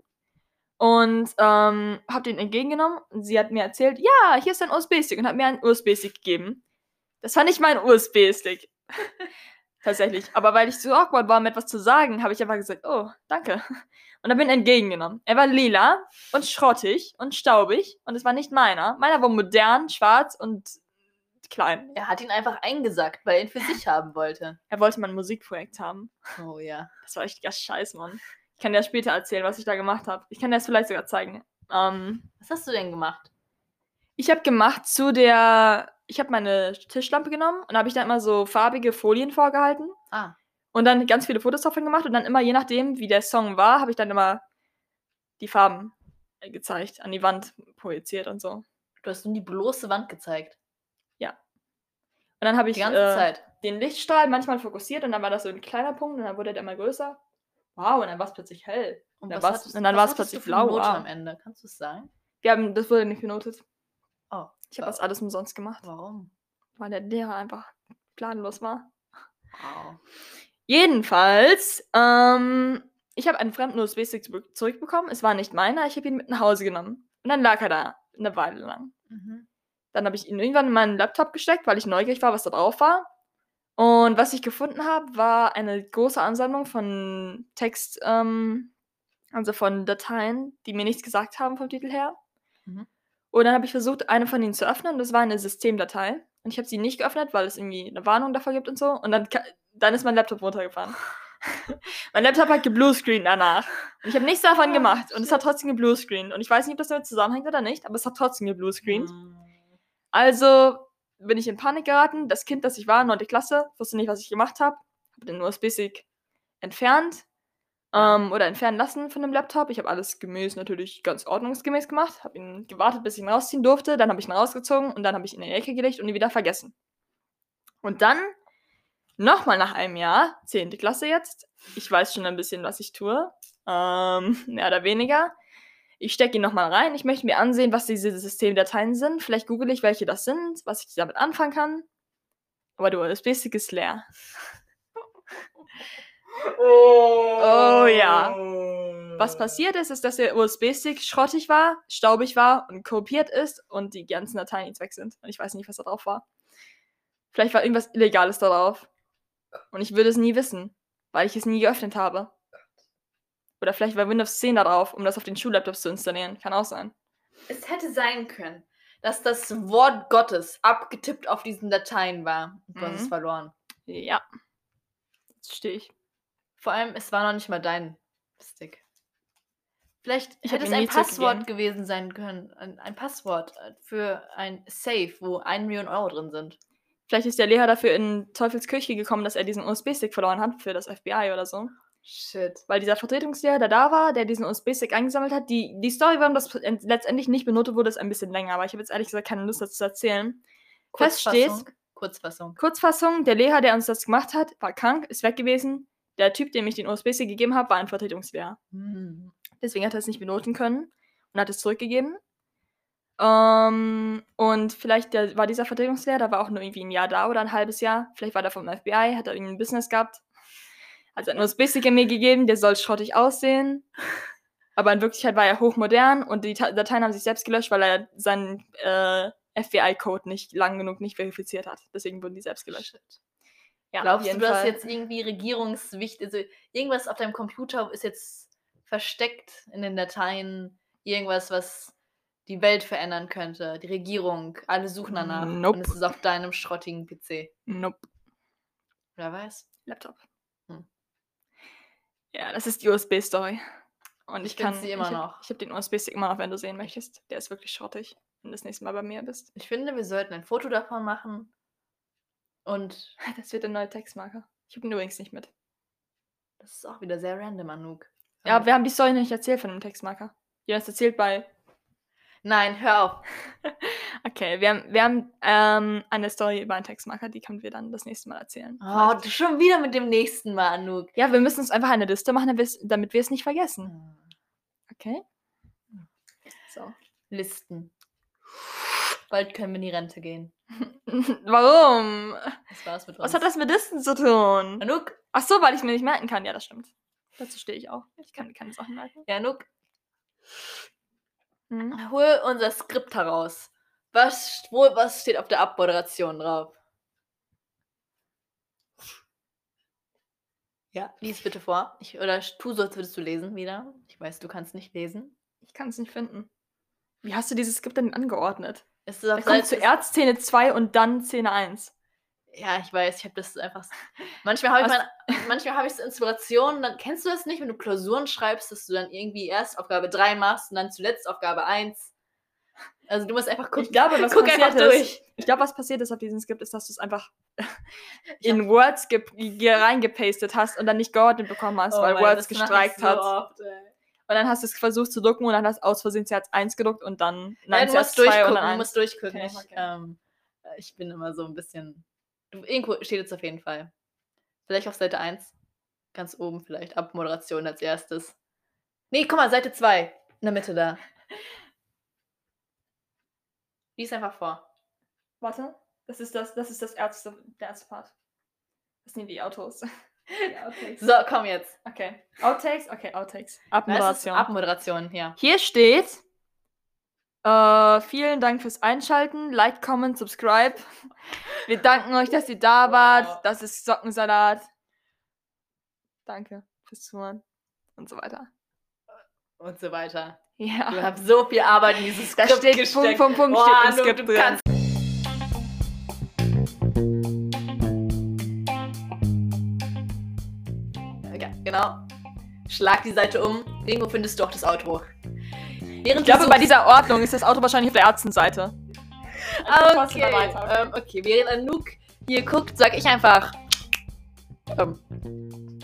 und ähm, habe den entgegengenommen und sie hat mir erzählt, ja, hier ist dein USB-Stick und hat mir einen USB-Stick gegeben. Das war nicht mein USB-Stick. [LAUGHS] Tatsächlich. Aber weil ich zu awkward war, um etwas zu sagen, habe ich einfach gesagt, oh, danke. Und habe ihn entgegengenommen. Er war lila und schrottig und staubig und es war nicht meiner. Meiner war modern, schwarz und klein. Er hat ihn einfach eingesackt, weil er ihn für sich [LAUGHS] haben wollte. Er wollte mal ein Musikprojekt haben. Oh ja. Das war richtiger Scheiß, Mann. Ich kann dir später erzählen, was ich da gemacht habe. Ich kann dir das vielleicht sogar zeigen. Ähm, Was hast du denn gemacht? ich habe gemacht zu der. Ich habe meine Tischlampe genommen und habe ich da immer so farbige Folien vorgehalten Ah, und dann ganz viele Fotos davon gemacht und dann immer, je nachdem, wie der Song war, habe ich dann immer die Farben gezeigt, an die Wand projiziert und so. Und du hast ihm die bloße Wand gezeigt. dann habe ich Die ganze äh, Zeit. den Lichtstrahl manchmal fokussiert und dann war das so ein kleiner Punkt und dann wurde der immer größer. Wow, und dann war es plötzlich hell. Und dann was war's- und dann war's hattest plötzlich blau, wow. am Ende. Kannst du es sagen? Wir haben, das wurde nicht benotet. Oh, Ich habe das alles umsonst gemacht, warum? weil der Lehrer einfach planlos war. Wow. Jedenfalls, ähm, ich habe einen fremden USB-Stick zurück- zurückbekommen. Es war nicht meiner, ich habe ihn mit nach Hause genommen. Und dann lag er da eine Weile lang. Mhm. Dann habe ich ihn irgendwann in meinen Laptop gesteckt, weil ich neugierig war, was da drauf war. Und was ich gefunden habe, war eine große Ansammlung von Text, ähm, also von Dateien, die mir nichts gesagt haben vom Titel her. Mhm. Und dann habe ich versucht, eine von ihnen zu öffnen. Das war eine Systemdatei. Und ich habe sie nicht geöffnet, weil es irgendwie eine Warnung davor gibt und so. Und dann, dann ist mein Laptop runtergefahren. [LAUGHS] mein Laptop hat gebluescreen danach. Und ich habe nichts davon Oh, gemacht. Und es hat trotzdem gebluescreen. Und ich weiß nicht, ob das damit zusammenhängt oder nicht, aber es hat trotzdem gebluescreened. Mm. Also bin ich in Panik geraten. Das Kind, das ich war, 9. Klasse, wusste nicht, was ich gemacht habe. Habe den USB-Stick entfernt ähm, oder entfernen lassen von dem Laptop. Ich habe alles gemäß natürlich ganz ordnungsgemäß gemacht. Habe ihn gewartet, bis ich ihn rausziehen durfte. Dann habe ich ihn rausgezogen und dann habe ich ihn in die Ecke gelegt und ihn wieder vergessen. Und dann nochmal nach einem Jahr, 10. Klasse jetzt. Ich weiß schon ein bisschen, was ich tue. Ähm, mehr oder weniger. Ich stecke ihn nochmal rein. Ich möchte mir ansehen, was diese Systemdateien sind. Vielleicht google ich, welche das sind, was ich damit anfangen kann. Aber der USB-Stick ist leer. Oh, ja. Was passiert ist, ist, dass der USB-Stick schrottig war, staubig war und kopiert ist und die ganzen Dateien jetzt weg sind. Und ich weiß nicht, was da drauf war. Vielleicht war irgendwas Illegales da drauf. Und ich würde es nie wissen, weil ich es nie geöffnet habe. Oder vielleicht war Windows 10 da drauf, um das auf den Schullaptops zu installieren. Kann auch sein. Es hätte sein können, dass das Wort Gottes abgetippt auf diesen Dateien war. Und du hast es Mhm. verloren. Ja. Jetzt stehe ich. Vor allem, es war noch nicht mal dein Stick. Vielleicht Ich hätte es ein. Passwort gewesen sein können. Ein, ein Passwort für ein Safe, wo 1 Million Euro drin sind. Vielleicht ist der Lehrer dafür in Teufelskirche gekommen, dass er diesen USB-Stick verloren hat für das FBI oder so. Shit. Weil dieser Vertretungslehrer, der da war, der diesen USB-Stick eingesammelt hat, die, die Story, warum das letztendlich nicht benotet wurde, ist ein bisschen länger, aber ich habe jetzt ehrlich gesagt keine Lust, das zu erzählen. Fest steht, Kurzfassung. Kurzfassung. Kurzfassung, der Lehrer, der uns das gemacht hat, war krank, ist weg gewesen. Der Typ, dem ich den USB-Stick gegeben habe, war ein Vertretungslehrer. Hm. Deswegen hat er es nicht benoten können und hat es zurückgegeben. Ähm, und vielleicht der, war dieser Vertretungslehrer, der war auch nur irgendwie ein Jahr da oder ein halbes Jahr. Vielleicht war der vom FBI, hat er irgendwie ein Business gehabt. Hat einen USB-Stick mir gegeben, der soll schrottig aussehen. Aber in Wirklichkeit war er hochmodern und die Dateien haben sich selbst gelöscht, weil er seinen äh, FBI-Code nicht lang genug nicht verifiziert hat. Deswegen wurden die selbst gelöscht. Ja, Glaubst du, dass jetzt irgendwie regierungswichtig, also irgendwas auf deinem Computer ist jetzt versteckt in den Dateien, irgendwas, was die Welt verändern könnte, die Regierung, alle suchen danach Nope. und es ist auf deinem schrottigen PC. Nope. Wer weiß? Laptop. Hm. Ja, das ist die USB-Story. Und ich, Ich kann. sie immer ich hab, noch. Ich habe den USB-Stick immer noch, wenn du sehen möchtest. Der ist wirklich schrottig, wenn du das nächste Mal bei mir bist. Ich finde, wir sollten ein Foto davon machen Und [LAUGHS] Das wird der neue Textmarker. Ich habe ihn übrigens nicht mit. das ist auch wieder sehr random, Anouk. Ja, wir haben die Story noch nicht erzählt von dem Textmarker. Jonas erzählt bei. Nein, hör auf. [LAUGHS] Okay, wir haben, wir haben ähm, eine Story über einen Textmarker, die können wir dann das nächste Mal erzählen. Oh, Vielleicht. du schon wieder mit dem nächsten Mal, Anouk. Ja, wir müssen uns einfach eine Liste machen, damit wir es nicht vergessen. Okay? So. Listen. Bald können wir in die Rente gehen. [LAUGHS] Warum? Was hat das mit Listen zu tun? Anouk? Ach so, weil ich mir nicht merken kann. Ja, das stimmt. Dazu stehe ich auch. Ich kann keine Sachen merken. Ja, Anouk, Mhm. hol unser Skript heraus. Was, wo, was steht auf der Abmoderation drauf? Ja, lies bitte vor. Ich, oder tu so, als würdest du lesen wieder. Ich weiß, du kannst nicht lesen. Ich kann es nicht finden. Wie hast du dieses Skript denn angeordnet? Ist es Da auf kommt Seite- zuerst Szene 2 und dann Szene 1. Ja, ich weiß, ich habe das einfach. [LAUGHS] Manchmal habe ich, meine- manchmal habe ich so Inspirationen, dann kennst du das nicht, wenn du Klausuren schreibst, dass du dann irgendwie erst Aufgabe 3 machst und dann zuletzt Aufgabe 1. Also du musst einfach gucken. Ich glaube, was guck passiert einfach ist, durch. ich glaube, was passiert ist auf diesem Skript, ist, dass du es einfach [LAUGHS] in Words ge ge reingepastet hast und dann nicht geordnet bekommen hast, Oh weil Mann, Words gestreikt so hat. oft. Und dann hast du es versucht zu drucken und dann hast du aus Versehen zuerst 1 gedruckt und dann Ja, nein, du zuerst musst 2 und durchgucken, dann du 1. musst durchgucken. Okay, ich, ähm, ich bin immer so ein bisschen. Irgendwo steht jetzt auf jeden Fall. Vielleicht auf Seite 1. Ganz oben vielleicht. Abmoderation als erstes. Nee, guck mal, Seite 2. In der Mitte da. Lies einfach vor. Warte, das ist das, das ist das erste, der erste Part. Das sind die Autos. [LAUGHS] Die. So, komm jetzt. Okay. Outtakes? Okay, Outtakes. Na, Abmoderation. Abmoderation, ja. Hier steht, äh, vielen Dank fürs Einschalten. Like, comment, subscribe. Wir danken euch, dass ihr da wart. Das ist Sockensalat. Danke fürs Zuhören. Und so weiter. Und so weiter. Ja. Du hast so viel Arbeit in dieses Da Skript steht gesteckt. Punkt, Punkt, Punkt, Boah, steht im Skript drin. genau. Schlag die Seite um. Irgendwo findest du auch das Auto. Während Ich glaube, bei dieser Ordnung ist das Auto wahrscheinlich auf der Ärztenseite. Ah, trotzdem okay. Ähm, okay, während Anouk hier guckt, sag ich einfach. Ähm,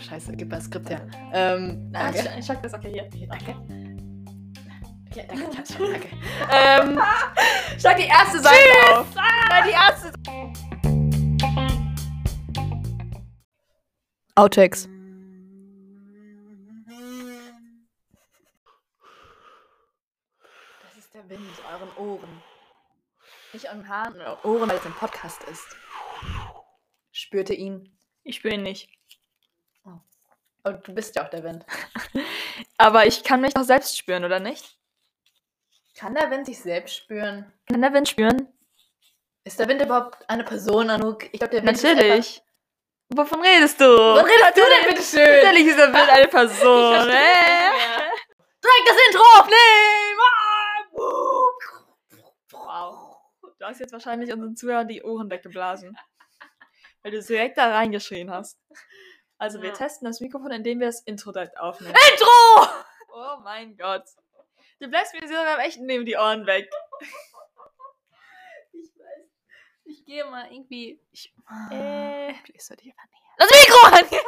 scheiße, gib mal das Skript her. Ähm, Ah, danke. Ich, ich check das, okay, hier. Danke. Okay, danke, [LAUGHS] Katja, danke. ähm, [LAUGHS] Schlag die erste Seite auf. Nein, die erste Outtakes. Das ist der Wind in euren Ohren. Nicht euren Haaren oder Ohren, weil es ein Podcast ist. Spürt ihr ihn? Ich spüre ihn nicht. Und du bist ja auch der Wind. [LAUGHS] Aber ich kann mich doch selbst spüren, oder nicht? Kann der Wind sich selbst spüren? Kann der Wind spüren? Ist der Wind überhaupt eine Person, Anouk? Ich glaube, der Wind ist Natürlich. Wovon redest du? Wovon redest du denn, bitteschön? Natürlich ist der Wind eine [LAUGHS] Person. Hä? Direkt das Intro aufnehmen! Wow. Du hast jetzt wahrscheinlich unseren Zuhörern die Ohren weggeblasen. Weil du direkt da reingeschrien hast. Also wir Ja. testen das Mikrofon, indem wir das Intro direkt aufnehmen. Intro! Oh mein Gott. Du bleibst mir sogar beim echten neben die Ohren weg. Ich weiß. Ich gehe mal irgendwie. Ich, Äh. hier vernähern. Das Mikro an! [LAUGHS]